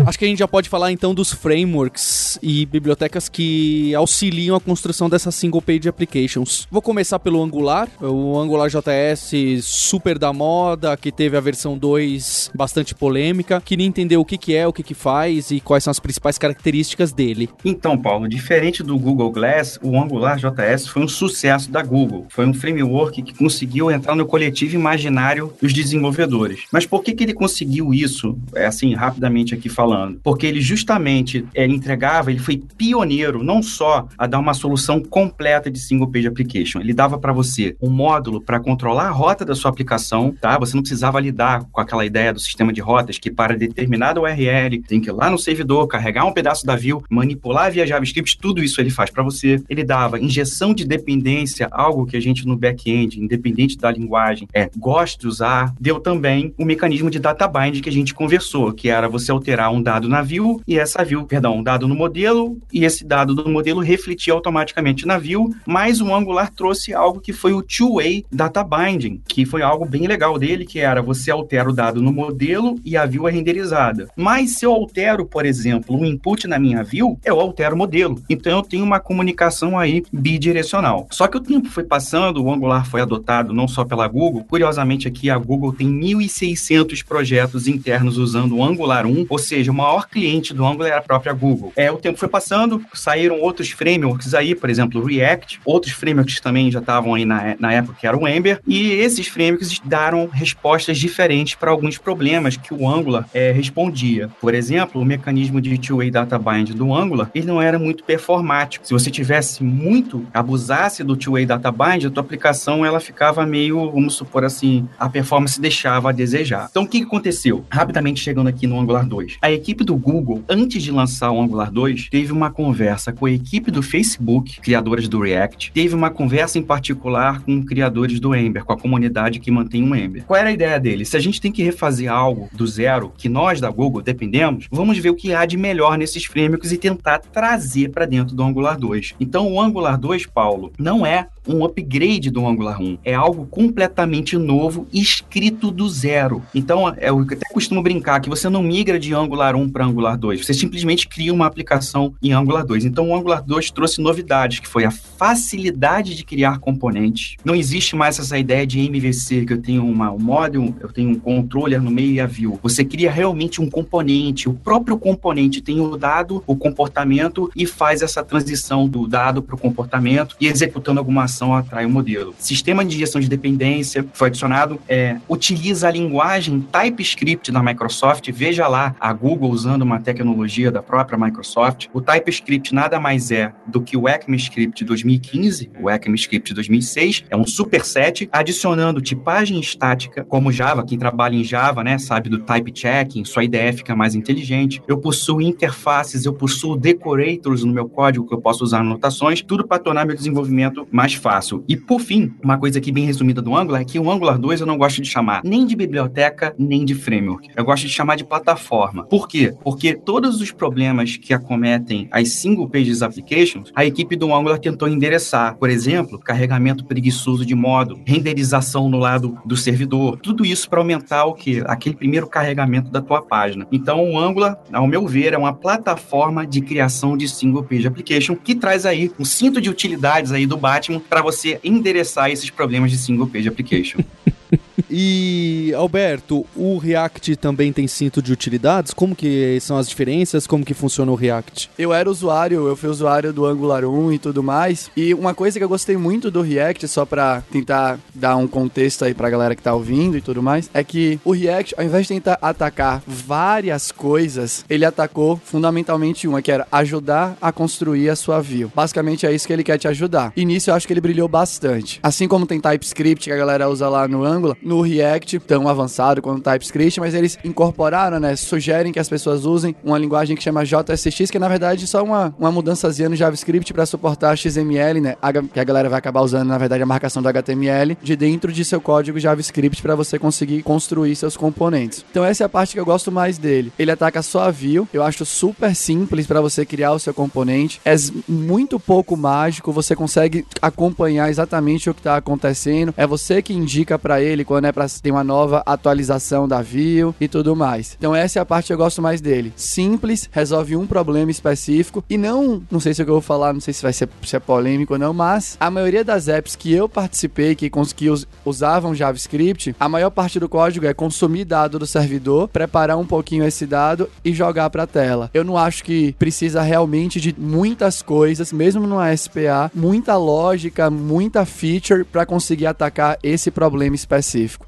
Acho que a gente já pode falar então dos frameworks e bibliotecas que auxiliam a construção dessas single page applications. Vou começar pelo Angular, o Angular JS super da moda, que teve a versão 2 bastante polêmica. Queria entender o que, que é, o que, que faz e quais são as principais características dele. Então, Paulo, diferente do Google Glass, o Angular JS foi um sucesso da Google. Foi um framework que conseguiu entrar no coletivo imaginário dos desenvolvedores. Mas por que, que ele conseguiu isso? É assim, rapidamente aqui falando. Porque ele justamente é, entregava, ele foi pioneiro não só a dar uma solução completa de single page application. Ele dava para você um módulo para controlar a rota da sua aplicação, tá? Você não precisava lidar com aquela ideia do sistema de rotas que para determinada URL tem que ir lá no servidor, carregar um pedaço da view, manipular via JavaScript, tudo isso ele faz para você. Ele dava injeção de dependência, algo que a gente no back-end, independente da linguagem, é, gosta de usar. Deu também o mecanismo de data bind que a gente conversou, que era você alterar um dado na view e essa view, perdão, um dado no modelo e esse dado do modelo refletia automaticamente na view, mas o Angular trouxe algo que foi o two-way data binding, que foi algo bem legal dele, que era você altera o dado no modelo e a view é renderizada. Mas se eu altero, por exemplo, um input na minha view, eu altero o modelo. Então eu tenho uma comunicação aí bidirecional. Só que o tempo foi passando, o Angular foi adotado não só pela Google, curiosamente aqui a Google tem 1.600 projetos internos usando o Angular 1, ou seja, o maior cliente do Angular é a própria Google. É, o tempo foi passando, saíram outros frameworks aí, por exemplo, React, outros frameworks também já estavam aí na, na época, que era o Ember, e esses frameworks deram respostas diferentes para alguns problemas que o Angular é, respondia. Por exemplo, o mecanismo de two-way data bind do Angular, ele não era muito performático. Se você tivesse muito, abusasse do two-way data bind, a tua aplicação ela ficava meio, vamos supor assim, a performance deixava a desejar. Então o que aconteceu? Rapidamente chegando aqui no Angular 2. A equipe do Google, antes de lançar o Angular 2, teve uma conversa com a equipe do Facebook, criadores do React, teve uma conversa em particular com criadores do Ember, com a comunidade que mantém o Ember. Qual era a ideia deles? Se a gente tem que refazer algo do zero, que nós da Google dependemos, vamos ver o que há de melhor nesses frameworks e tentar trazer para dentro do Angular 2. Então o Angular 2, Paulo, não é um upgrade do Angular 1. É algo completamente novo, escrito do zero. Então, é, eu até costumo brincar que você não migra de Angular 1 para Angular 2. Você simplesmente cria uma aplicação em Angular 2. Então, o Angular 2 trouxe novidades, que foi a facilidade de criar componentes. Não existe mais essa ideia de MVC, que eu tenho uma, um model, eu tenho um controller no meio e a view. Você cria realmente um componente. O próprio componente tem o dado, o comportamento e faz essa transição do dado para o comportamento e executando alguma ação atrai o modelo. Sistema de gestão de dependência foi adicionado, é, utiliza a linguagem TypeScript da Microsoft. Veja lá a Google usando uma tecnologia da própria Microsoft. O TypeScript nada mais é do que o ECMAScript 2015, o ECMAScript 2006, é um superset, adicionando tipagem estática, como Java, quem trabalha em Java, né, sabe do type checking, sua ideia fica mais inteligente. Eu possuo interfaces, eu possuo decorators no meu código que eu posso usar anotações, tudo para tornar meu desenvolvimento mais fácil. E por fim, uma coisa aqui bem resumida do Angular é que o Angular 2 eu não gosto de chamar nem de biblioteca, nem de framework. framework. Eu gosto de chamar de plataforma. Por quê? Porque todos os problemas que acometem as single pages applications, a equipe do Angular tentou endereçar. Por exemplo, carregamento preguiçoso de modo, renderização no lado do servidor. Tudo isso para aumentar o que? Aquele primeiro carregamento da tua página. Então, o Angular, ao meu ver, é uma plataforma de criação de single page application que traz aí um cinto de utilidades aí do Batman para você endereçar esses problemas de single page application. E, Alberto, o React também tem cinto de utilidades? Como que são as diferenças? Como que funciona o React? Eu era usuário, eu fui usuário do Angular 1 e tudo mais. E uma coisa que eu gostei muito do React, só pra tentar dar um contexto aí pra galera que tá ouvindo e tudo mais, é que o React, ao invés de tentar atacar várias coisas, ele atacou fundamentalmente uma, que era ajudar a construir a sua view. Basicamente é isso que ele quer te ajudar. E nisso eu acho que ele brilhou bastante. Assim como tem TypeScript que a galera usa lá no Angular, no React, tão avançado quanto o TypeScript, mas eles incorporaram, né? Sugerem que as pessoas usem uma linguagem que chama JSX, que é na verdade só uma, uma mudançazinha no JavaScript para suportar XML, né? Que a galera vai acabar usando, na verdade, a marcação do HTML de dentro de seu código JavaScript para você conseguir construir seus componentes. Então essa é a parte que eu gosto mais dele. Ele ataca só a view, eu acho super simples para você criar o seu componente, é muito pouco mágico, você consegue acompanhar exatamente o que está acontecendo, é você que indica para ele quando é para ter uma nova atualização da view e tudo mais. Então essa é a parte que eu gosto mais dele. Simples, resolve um problema específico e não, não sei se é o que eu vou falar, não sei se vai ser, se é polêmico ou não, mas a maioria das apps que eu participei que, que us, usavam JavaScript, a maior parte do código é consumir dado do servidor, preparar um pouquinho esse dado e jogar para a tela. Eu não acho que precisa realmente de muitas coisas, mesmo no SPA, muita lógica, muita feature para conseguir atacar esse problema específico.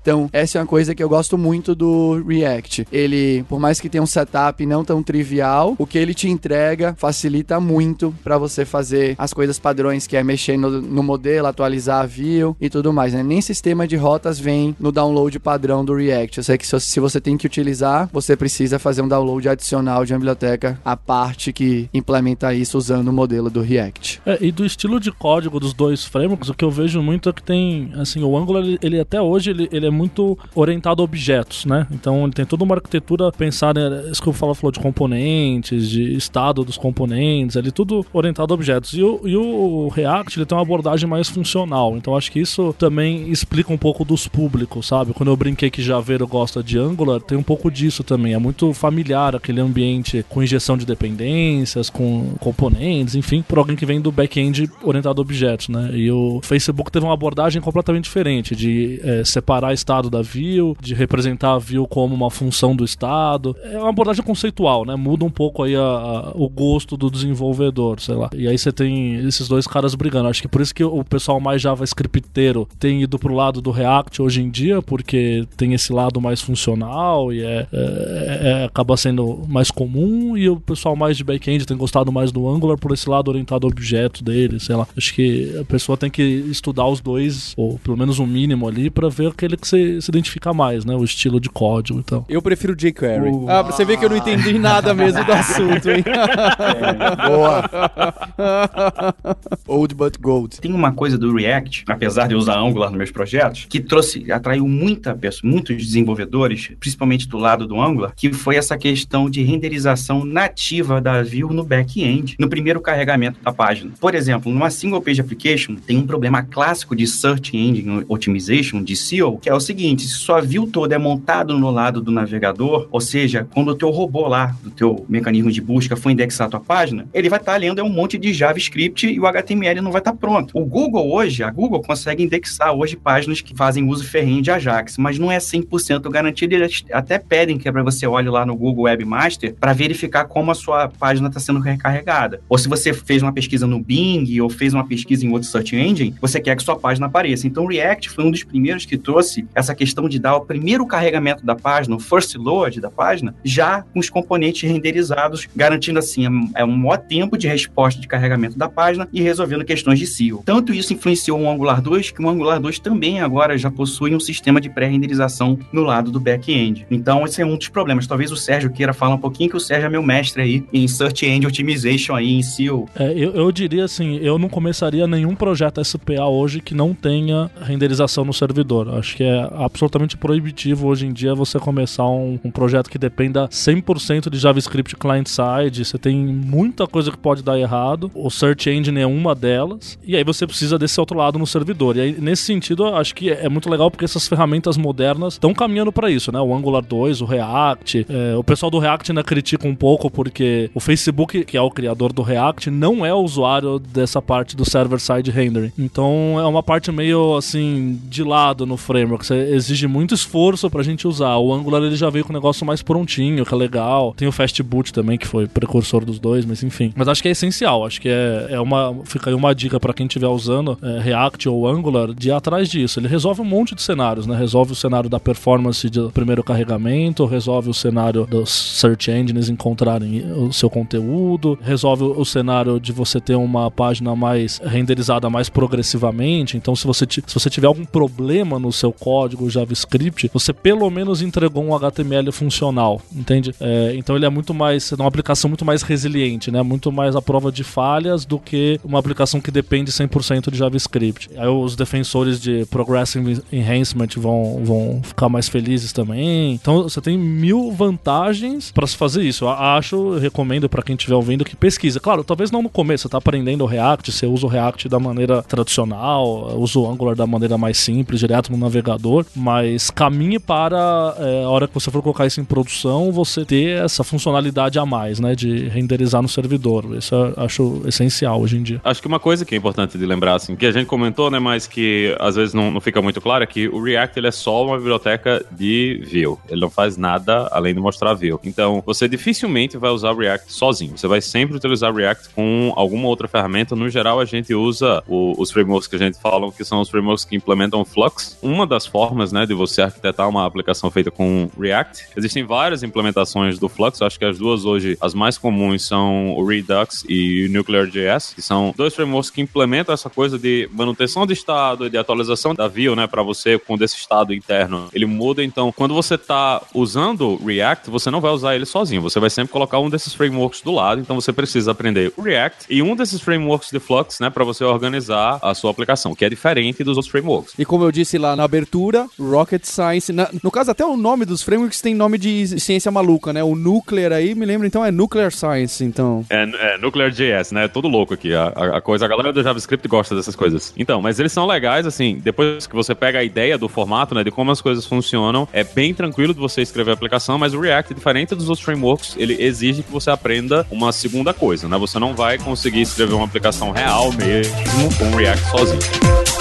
Então, essa é uma coisa que eu gosto muito do React. Ele, por mais que tenha um setup não tão trivial, o que ele te entrega facilita muito para você fazer as coisas padrões, que é mexer no, no, modelo, atualizar a view e tudo mais. Né? Nem sistema de rotas vem no download padrão do React. Eu sei que se você tem que utilizar, você precisa fazer um download adicional de uma biblioteca à parte que implementa isso usando o modelo do React. É, e do estilo de código dos dois frameworks, o que eu vejo muito é que tem, assim, o Angular, ele até hoje, ele, ele é muito orientado a objetos, né? Então ele tem toda uma arquitetura pensada, isso que eu falo, falou de componentes, de estado dos componentes, ele tudo orientado a objetos. E o, e o React, ele tem uma abordagem mais funcional, então acho que isso também explica um pouco dos públicos, sabe? Quando eu brinquei que Javeiro gosta de Angular, tem um pouco disso também, é muito familiar aquele ambiente com injeção de dependências, com componentes, enfim, para alguém que vem do back-end orientado a objetos, né? E o Facebook teve uma abordagem completamente diferente, de é, separar estado da view, de representar a view como uma função do estado. É uma abordagem conceitual, né? Muda um pouco aí a, a, o gosto do desenvolvedor, sei lá. E aí você tem esses dois caras brigando. Acho que por isso que o pessoal mais JavaScripteiro tem ido pro lado do React hoje em dia, porque tem esse lado mais funcional e é, é, é acaba sendo mais comum, e o pessoal mais de back-end tem gostado mais do Angular por esse lado orientado a objeto dele, sei lá. Acho que a pessoa tem que estudar os dois, ou pelo menos um mínimo ali, para ver aquele que você se identifica mais, né? O estilo de código e então. tal. Eu prefiro jQuery. Uh, ah, pra você ver que eu não entendi nada mesmo do assunto, hein? É, boa. Old but gold. Tem uma coisa do React, apesar de eu usar Angular nos meus projetos, que trouxe, atraiu muita pessoa, muitos desenvolvedores, principalmente do lado do Angular, que foi essa questão de renderização nativa da view no back-end, no primeiro carregamento da página. Por exemplo, numa single page application, tem um problema clássico de Search Engine Optimization, de Que é o seguinte, se sua view toda é montada no lado do navegador, ou seja, quando o teu robô lá, do teu mecanismo de busca for indexar a tua página, ele vai estar tá lendo é um monte de JavaScript e o HTML não vai estar tá pronto. O Google hoje, a Google consegue indexar hoje páginas que fazem uso ferrenho de Ajax, mas não é 100% garantido, eles até pedem que é para você olhe lá no Google Webmaster para verificar como a sua página está sendo recarregada. Ou se você fez uma pesquisa no Bing ou fez uma pesquisa em outro search engine, você quer que sua página apareça. Então o React foi um dos primeiros que trouxe essa questão de dar o primeiro carregamento da página, o first load da página, já com os componentes renderizados, garantindo assim é um maior tempo de resposta de carregamento da página e resolvendo questões de SEO. Tanto isso influenciou o Angular 2 que o Angular 2 também agora já possui um sistema de pré-renderização no lado do back-end. Então esse é um dos problemas. Talvez o Sérgio queira falar um pouquinho que o Sérgio é meu mestre aí em Search Engine Optimization aí em SEO. É, eu, eu diria assim, eu não começaria nenhum projeto SPA hoje que não tenha renderização no servidor. Acho que é absolutamente proibitivo hoje em dia você começar um, um projeto que dependa 100% de JavaScript client-side. Você tem muita coisa que pode dar errado. O Search Engine é uma delas. E aí você precisa desse outro lado no servidor. E aí, nesse sentido, acho que é muito legal porque essas ferramentas modernas estão caminhando para isso, né? O Angular 2, o React. É, o pessoal do React ainda critica um pouco porque o Facebook, que é o criador do React, não é usuário dessa parte do server-side rendering. Então é uma parte meio assim de lado no framework. Você exige muito esforço pra gente usar. O Angular ele já veio com um negócio mais prontinho, que é legal. Tem o Fast Boot também, que foi precursor dos dois, mas enfim. Mas acho que é essencial. Acho que é, é uma. Fica aí uma dica para quem estiver usando é, React ou Angular de ir atrás disso. Ele resolve um monte de cenários, né? Resolve o cenário da performance do primeiro carregamento, resolve o cenário dos search engines encontrarem o seu conteúdo, resolve o cenário de você ter uma página mais renderizada mais progressivamente. Então, se você, se você tiver algum problema no seu código JavaScript, você pelo menos entregou um HTML funcional, entende? É, então, ele é muito mais, é uma aplicação muito mais resiliente, né? Muito mais à prova de falhas do que uma aplicação que depende 100% de JavaScript. Aí os defensores de Progressive Enhancement vão, vão ficar mais felizes também. Então, você tem mil vantagens para se fazer isso. Eu acho, eu recomendo para quem estiver ouvindo que pesquisa. Claro, talvez não no começo, você tá aprendendo o React, você usa o React da maneira tradicional, usa o Angular da maneira mais simples, direto no navegador, mas caminhe para é, a hora que você for colocar isso em produção, você ter essa funcionalidade a mais, né, de renderizar no servidor. Isso eu acho essencial hoje em dia. Acho que uma coisa que é importante de lembrar, assim, que a gente comentou, né, mas que às vezes não, não fica muito claro, é que o React ele é só uma biblioteca de view. Ele não faz nada além de mostrar view. Então, você dificilmente vai usar o React sozinho. Você vai sempre utilizar o React com alguma outra ferramenta. No geral, a gente usa o, os frameworks que a gente fala, que são os frameworks que implementam Flux. Uma das formas, né, de você arquitetar uma aplicação feita com React. Existem várias implementações do Flux. Acho que as duas hoje, as mais comuns são o Redux e o Nuclear.js, que são dois frameworks que implementam essa coisa de manutenção de estado e de atualização da view, né, para você com esse estado interno. Ele muda, então, quando você está usando React, você não vai usar ele sozinho. Você vai sempre colocar um desses frameworks do lado. Então, você precisa aprender o React e um desses frameworks de Flux, né, para você organizar a sua aplicação, que é diferente dos outros frameworks. E como eu disse lá na abertura, Rocket Science. na- no caso, até o nome dos frameworks tem nome de ciência maluca, né? O Nuclear aí, me lembra então, é Nuclear Science, então. É, é Nuclear.js, né? Todo louco aqui. A, a- coisa, a galera do JavaScript gosta dessas coisas. Então, mas eles são legais, assim, depois que você pega a ideia do formato, né? De como as coisas funcionam, é bem tranquilo de você escrever a aplicação, mas o React, diferente dos outros frameworks, ele exige que você aprenda uma segunda coisa, né? Você não vai conseguir escrever uma aplicação real mesmo com React sozinho.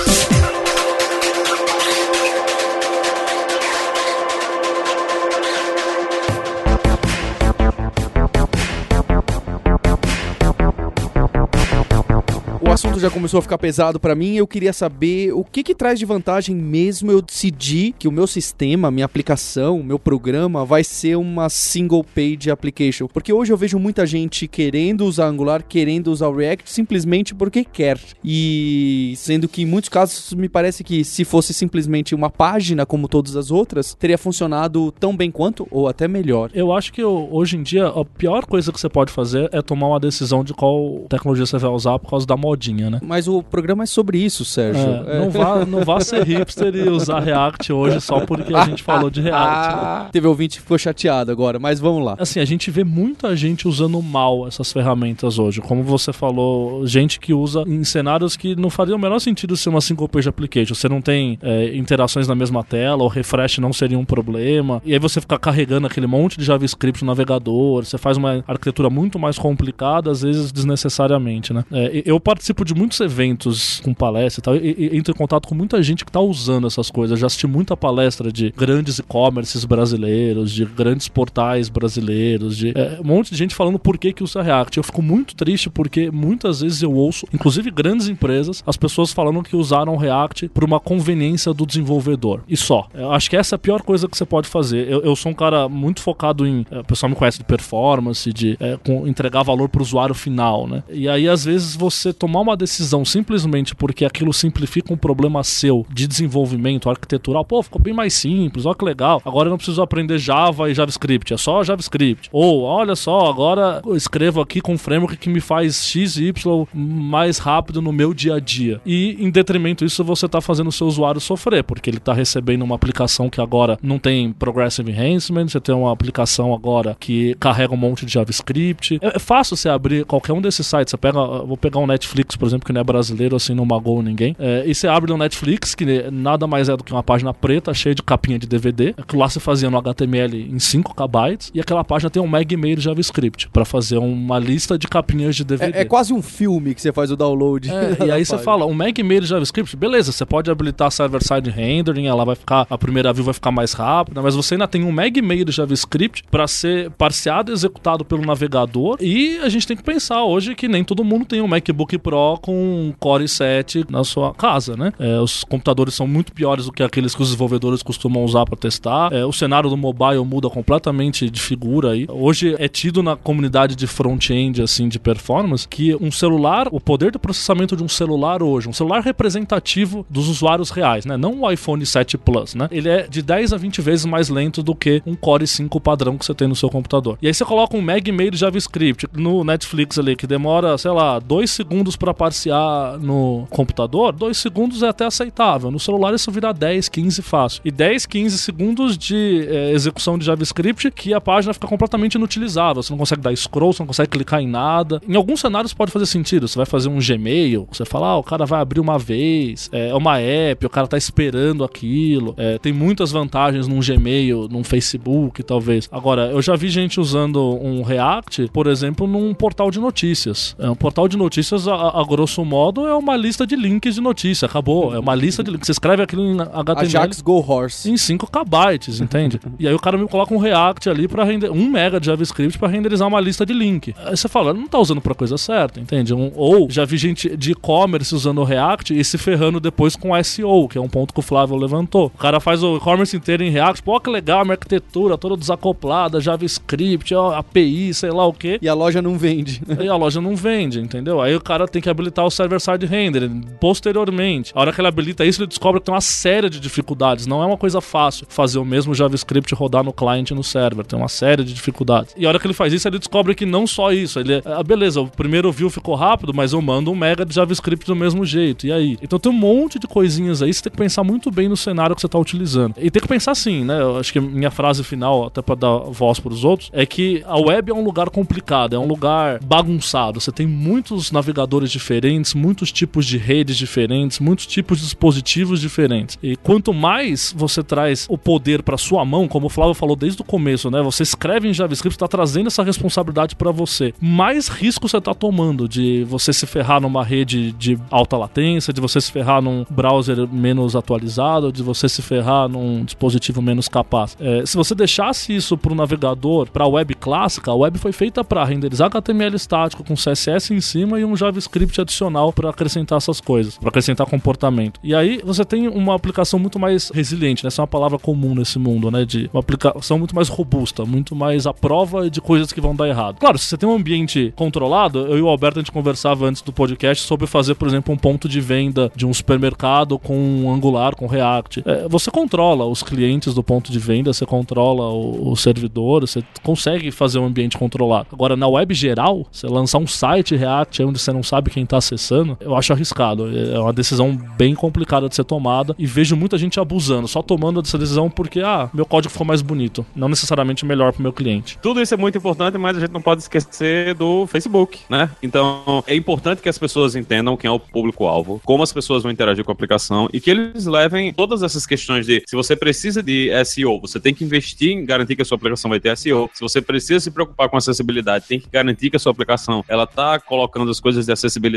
Assunto já começou a ficar pesado pra mim. Eu queria saber o que que traz de vantagem mesmo eu decidir que o meu sistema, minha aplicação, meu programa vai ser uma single page application. Porque hoje eu vejo muita gente querendo usar Angular, querendo usar o React simplesmente porque quer. E sendo que em muitos casos me parece que se fosse simplesmente uma página como todas as outras, teria funcionado tão bem quanto ou até melhor. Eu acho que hoje em dia a pior coisa que você pode fazer é tomar uma decisão de qual tecnologia você vai usar por causa da modinha, né? Mas o programa é sobre isso, Sérgio. É, É. Não, vá, não vá ser hipster e usar React hoje só porque a gente falou de React. né? Teve ouvinte que ficou chateado agora, mas vamos lá. Assim, a gente vê muita gente usando mal essas ferramentas hoje. Como você falou, gente que usa em cenários que não faria o menor sentido ser uma single page application. Você não tem é, interações na mesma tela, o refresh não seria um problema. E aí você fica carregando aquele monte de JavaScript no navegador, você faz uma arquitetura muito mais complicada, às vezes desnecessariamente, né? É, eu participo de muitos eventos com palestra e tal, e, e entro em contato com muita gente que tá usando essas coisas. Já assisti muita palestra de grandes e-commerces brasileiros, de grandes portais brasileiros, de é, um monte de gente falando por que que usa React. Eu fico muito triste porque muitas vezes eu ouço, inclusive grandes empresas, as pessoas falando que usaram React por uma conveniência do desenvolvedor. E só. Eu acho que essa é a pior coisa que você pode fazer. Eu, eu sou um cara muito focado em. é, O pessoal me conhece de performance, de é, com- entregar valor para o usuário final, né? E aí, às vezes, você tomar tomar uma decisão simplesmente porque aquilo simplifica um problema seu de desenvolvimento arquitetural, pô, ficou bem mais simples, olha que legal. Agora eu não preciso aprender Java e JavaScript, é só JavaScript. Ou, olha só, agora eu escrevo aqui com um framework que me faz X e Y mais rápido no meu dia a dia. E em detrimento disso, você está fazendo o seu usuário sofrer, porque ele está recebendo uma aplicação que agora não tem Progressive Enhancement, você tem uma aplicação agora que carrega um monte de JavaScript. É, é fácil você abrir qualquer um desses sites. Você pega, vou pegar um Netflix, por exemplo, que não é brasileiro, assim, não magoa ninguém. É, e você abre no Netflix, que nada mais é do que uma página preta, cheia de capinha de DVD. Aquilo lá você fazia no HTML em 5 KB. E aquela página tem um meg de JavaScript para fazer uma lista de capinhas de DVD. É, é quase um filme que você faz o download. É, e aí você fala, um meg de JavaScript, beleza, você pode habilitar server-side rendering, ela vai ficar, a primeira view vai ficar mais rápida, mas você ainda tem um meg de JavaScript para ser parseado e executado pelo navegador. E a gente tem que pensar hoje que nem todo mundo tem um MacBook Pro com Core i7 na sua casa, né? É, os computadores são muito piores do que aqueles que os desenvolvedores costumam usar para testar. É, o cenário do mobile muda completamente de figura aí. Hoje é tido na comunidade de front-end, assim, de performance, que um celular, o poder de processamento de um celular hoje, um celular representativo dos usuários reais, né? Não o iPhone 7 Plus, né? Ele é de 10 a 20 vezes mais lento do que um Core 5 padrão que você tem no seu computador. E aí você coloca um meg meio de JavaScript no Netflix ali, que demora, sei lá, 2 segundos para parsear no computador, 2 segundos é até aceitável. No celular isso vira 10, 15 fácil. E 10, 15 segundos de é, execução de JavaScript que a página fica completamente inutilizável. Você não consegue dar scroll, você não consegue clicar em nada. Em alguns cenários pode fazer sentido. Você vai fazer um Gmail, você fala, ah, o cara vai abrir uma vez, é uma app, o cara tá esperando aquilo. É, tem muitas vantagens num Gmail, num Facebook, talvez. Agora, eu já vi gente usando um React, por exemplo, num portal de notícias. É, um portal de notícias, a, a grosso modo, é uma lista de links de notícia. Acabou. É uma lista de links. Você escreve aquilo em HTML. Ajax Go Horse. Em 5 KB, entende? e aí o cara me coloca um React ali para render um mega de JavaScript para renderizar uma lista de link. Aí você fala, não tá usando pra coisa certa, entende? Um, ou já vi gente de e-commerce usando o React e se ferrando depois com SEO, que é um ponto que o Flávio levantou. O cara faz o e-commerce inteiro em React, pô, que legal, minha arquitetura toda desacoplada, JavaScript, API, sei lá o quê. E a loja não vende. E a loja não vende, entendeu? Aí o cara tem que habilitar o server-side render posteriormente. A hora que ele habilita isso, ele descobre que tem uma série de dificuldades. Não é uma coisa fácil fazer o mesmo JavaScript rodar no client e no server. Tem uma série de dificuldades. E a hora que ele faz isso, ele descobre que não só isso. Ele, ah, beleza, o primeiro view ficou rápido, mas eu mando um mega de JavaScript do mesmo jeito. E aí? Então tem um monte de coisinhas aí, você tem que pensar muito bem no cenário que você está utilizando. E tem que pensar assim, né? Eu acho que minha frase final, até para dar voz para os outros, é que a web é um lugar complicado, é um lugar bagunçado. Você tem muitos navegadores diferentes, muitos tipos de redes diferentes, muitos tipos de dispositivos diferentes. E quanto mais você traz o poder para sua mão, como o Flávio falou desde o começo, né? Você escreve em JavaScript, está trazendo essa responsabilidade para você. Mais risco você está tomando de você se ferrar numa rede de alta latência, de você se ferrar num browser menos atualizado, de você se ferrar num dispositivo menos capaz. É, se você deixasse isso para o navegador, para a web clássica, a web foi feita para renderizar HTML estático com CSS em cima e um JavaScript adicional para acrescentar essas coisas, para acrescentar comportamento. E aí você tem uma aplicação muito mais resiliente, né? Essa é uma palavra comum nesse mundo, né? De uma aplicação muito mais robusta, muito mais à prova de coisas que vão dar errado. Claro, se você tem um ambiente controlado, eu e o Alberto a gente conversava antes do podcast sobre fazer, por exemplo, um ponto de venda de um supermercado com Angular, com React. É, você controla os clientes do ponto de venda, você controla o, o servidor, você consegue fazer um ambiente controlado. Agora, na web geral, você lançar um site React onde você não sabe quem está acessando, eu acho arriscado. É uma decisão bem complicada de ser tomada e vejo muita gente abusando, só tomando essa decisão porque, ah, meu código ficou mais bonito. Não necessariamente melhor para o meu cliente. Tudo isso é muito importante, mas a gente não pode esquecer do Facebook, né? Então, é importante que as pessoas entendam quem é o público-alvo, como as pessoas vão interagir com a aplicação e que eles levem todas essas questões de se você precisa de SEO, você tem que investir em garantir que a sua aplicação vai ter SEO. Se você precisa se preocupar com acessibilidade, tem que garantir que a sua aplicação ela tá colocando as coisas de acessibilidade.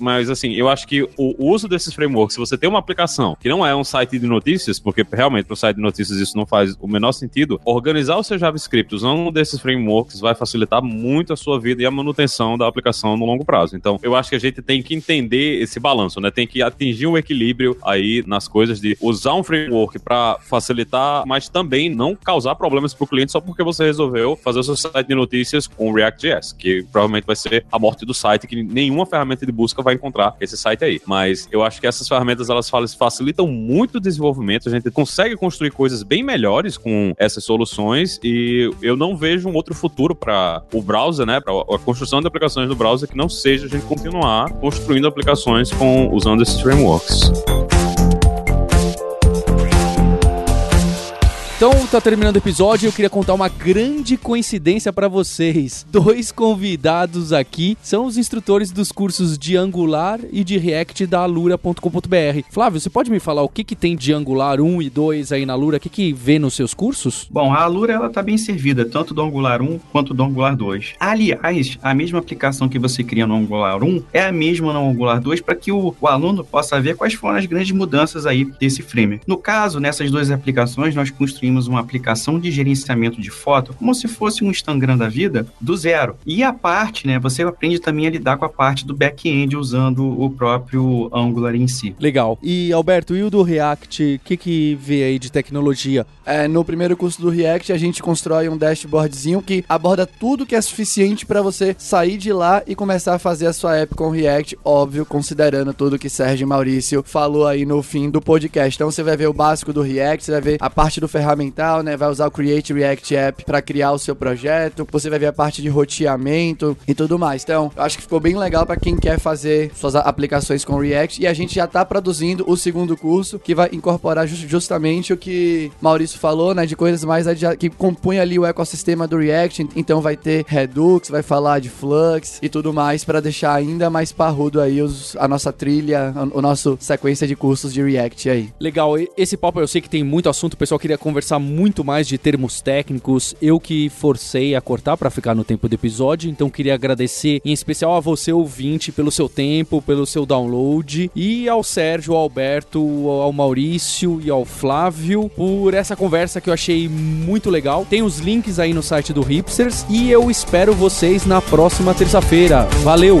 Mas assim, eu acho que o uso desses frameworks, se você tem uma aplicação que não é um site de notícias, porque realmente para o site de notícias isso não faz o menor sentido, organizar o seu JavaScript usando um desses frameworks vai facilitar muito a sua vida e a manutenção da aplicação no longo prazo. Então, eu acho que a gente tem que entender esse balanço, né? Tem que atingir um equilíbrio aí nas coisas de usar um framework para facilitar, mas também não causar problemas para o cliente só porque você resolveu fazer o seu site de notícias com React.js, que provavelmente vai ser a morte do site, que nenhuma ferramenta ferramenta de busca vai encontrar esse site aí. Mas eu acho que essas ferramentas elas facilitam muito o desenvolvimento, a gente consegue construir coisas bem melhores com essas soluções e eu não vejo um outro futuro para o browser, né, para a construção de aplicações no browser que não seja a gente continuar construindo aplicações com usando esses frameworks. Então, tá terminando o episódio eu queria contar uma grande coincidência para vocês. Dois convidados aqui são os instrutores dos cursos de Angular e de React da alura.com.br. Flávio, você pode me falar o que, que tem de Angular 1 e 2 aí na Alura? O que, que vê nos seus cursos? Bom, a Alura ela tá bem servida, tanto do Angular 1 quanto do Angular 2. Aliás, a mesma aplicação que você cria no Angular 1 é a mesma no Angular 2 para que o, o aluno possa ver quais foram as grandes mudanças aí desse framework. No caso, nessas duas aplicações, nós construímos construímos uma aplicação de gerenciamento de foto como se fosse um Instagram da vida do zero. E a parte, né, você aprende também a lidar com a parte do back-end usando o próprio Angular em si. Legal. E Alberto, e o do React, o que que vê aí de tecnologia? É, no primeiro curso do React, a gente constrói um dashboardzinho que aborda tudo que é suficiente para você sair de lá e começar a fazer a sua app com React, óbvio, considerando tudo que Sérgio Maurício falou aí no fim do podcast. Então você vai ver o básico do React, você vai ver a parte do ferramental, né? Vai usar o Create React App para criar o seu projeto, você vai ver a parte de roteamento e tudo mais. Então, eu acho que ficou bem legal para quem quer fazer suas aplicações com React e a gente já tá produzindo o segundo curso que vai incorporar justamente o que Maurício falou, né, de coisas mais que compõem ali o ecossistema do React. Então vai ter Redux, vai falar de Flux e tudo mais para deixar ainda mais parrudo aí os, a nossa trilha, o nosso sequência de cursos de React aí. Legal, esse papo eu sei que tem muito assunto, o pessoal queria conversar muito mais de termos técnicos. Eu que forcei a cortar para ficar no tempo do episódio, então queria agradecer em especial a você ouvinte pelo seu tempo, pelo seu download e ao Sérgio, ao Alberto, ao Maurício e ao Flávio por essa conversa conversa que eu achei muito legal. Tem os links aí no site do Hipsters e eu espero vocês na próxima terça-feira. Valeu!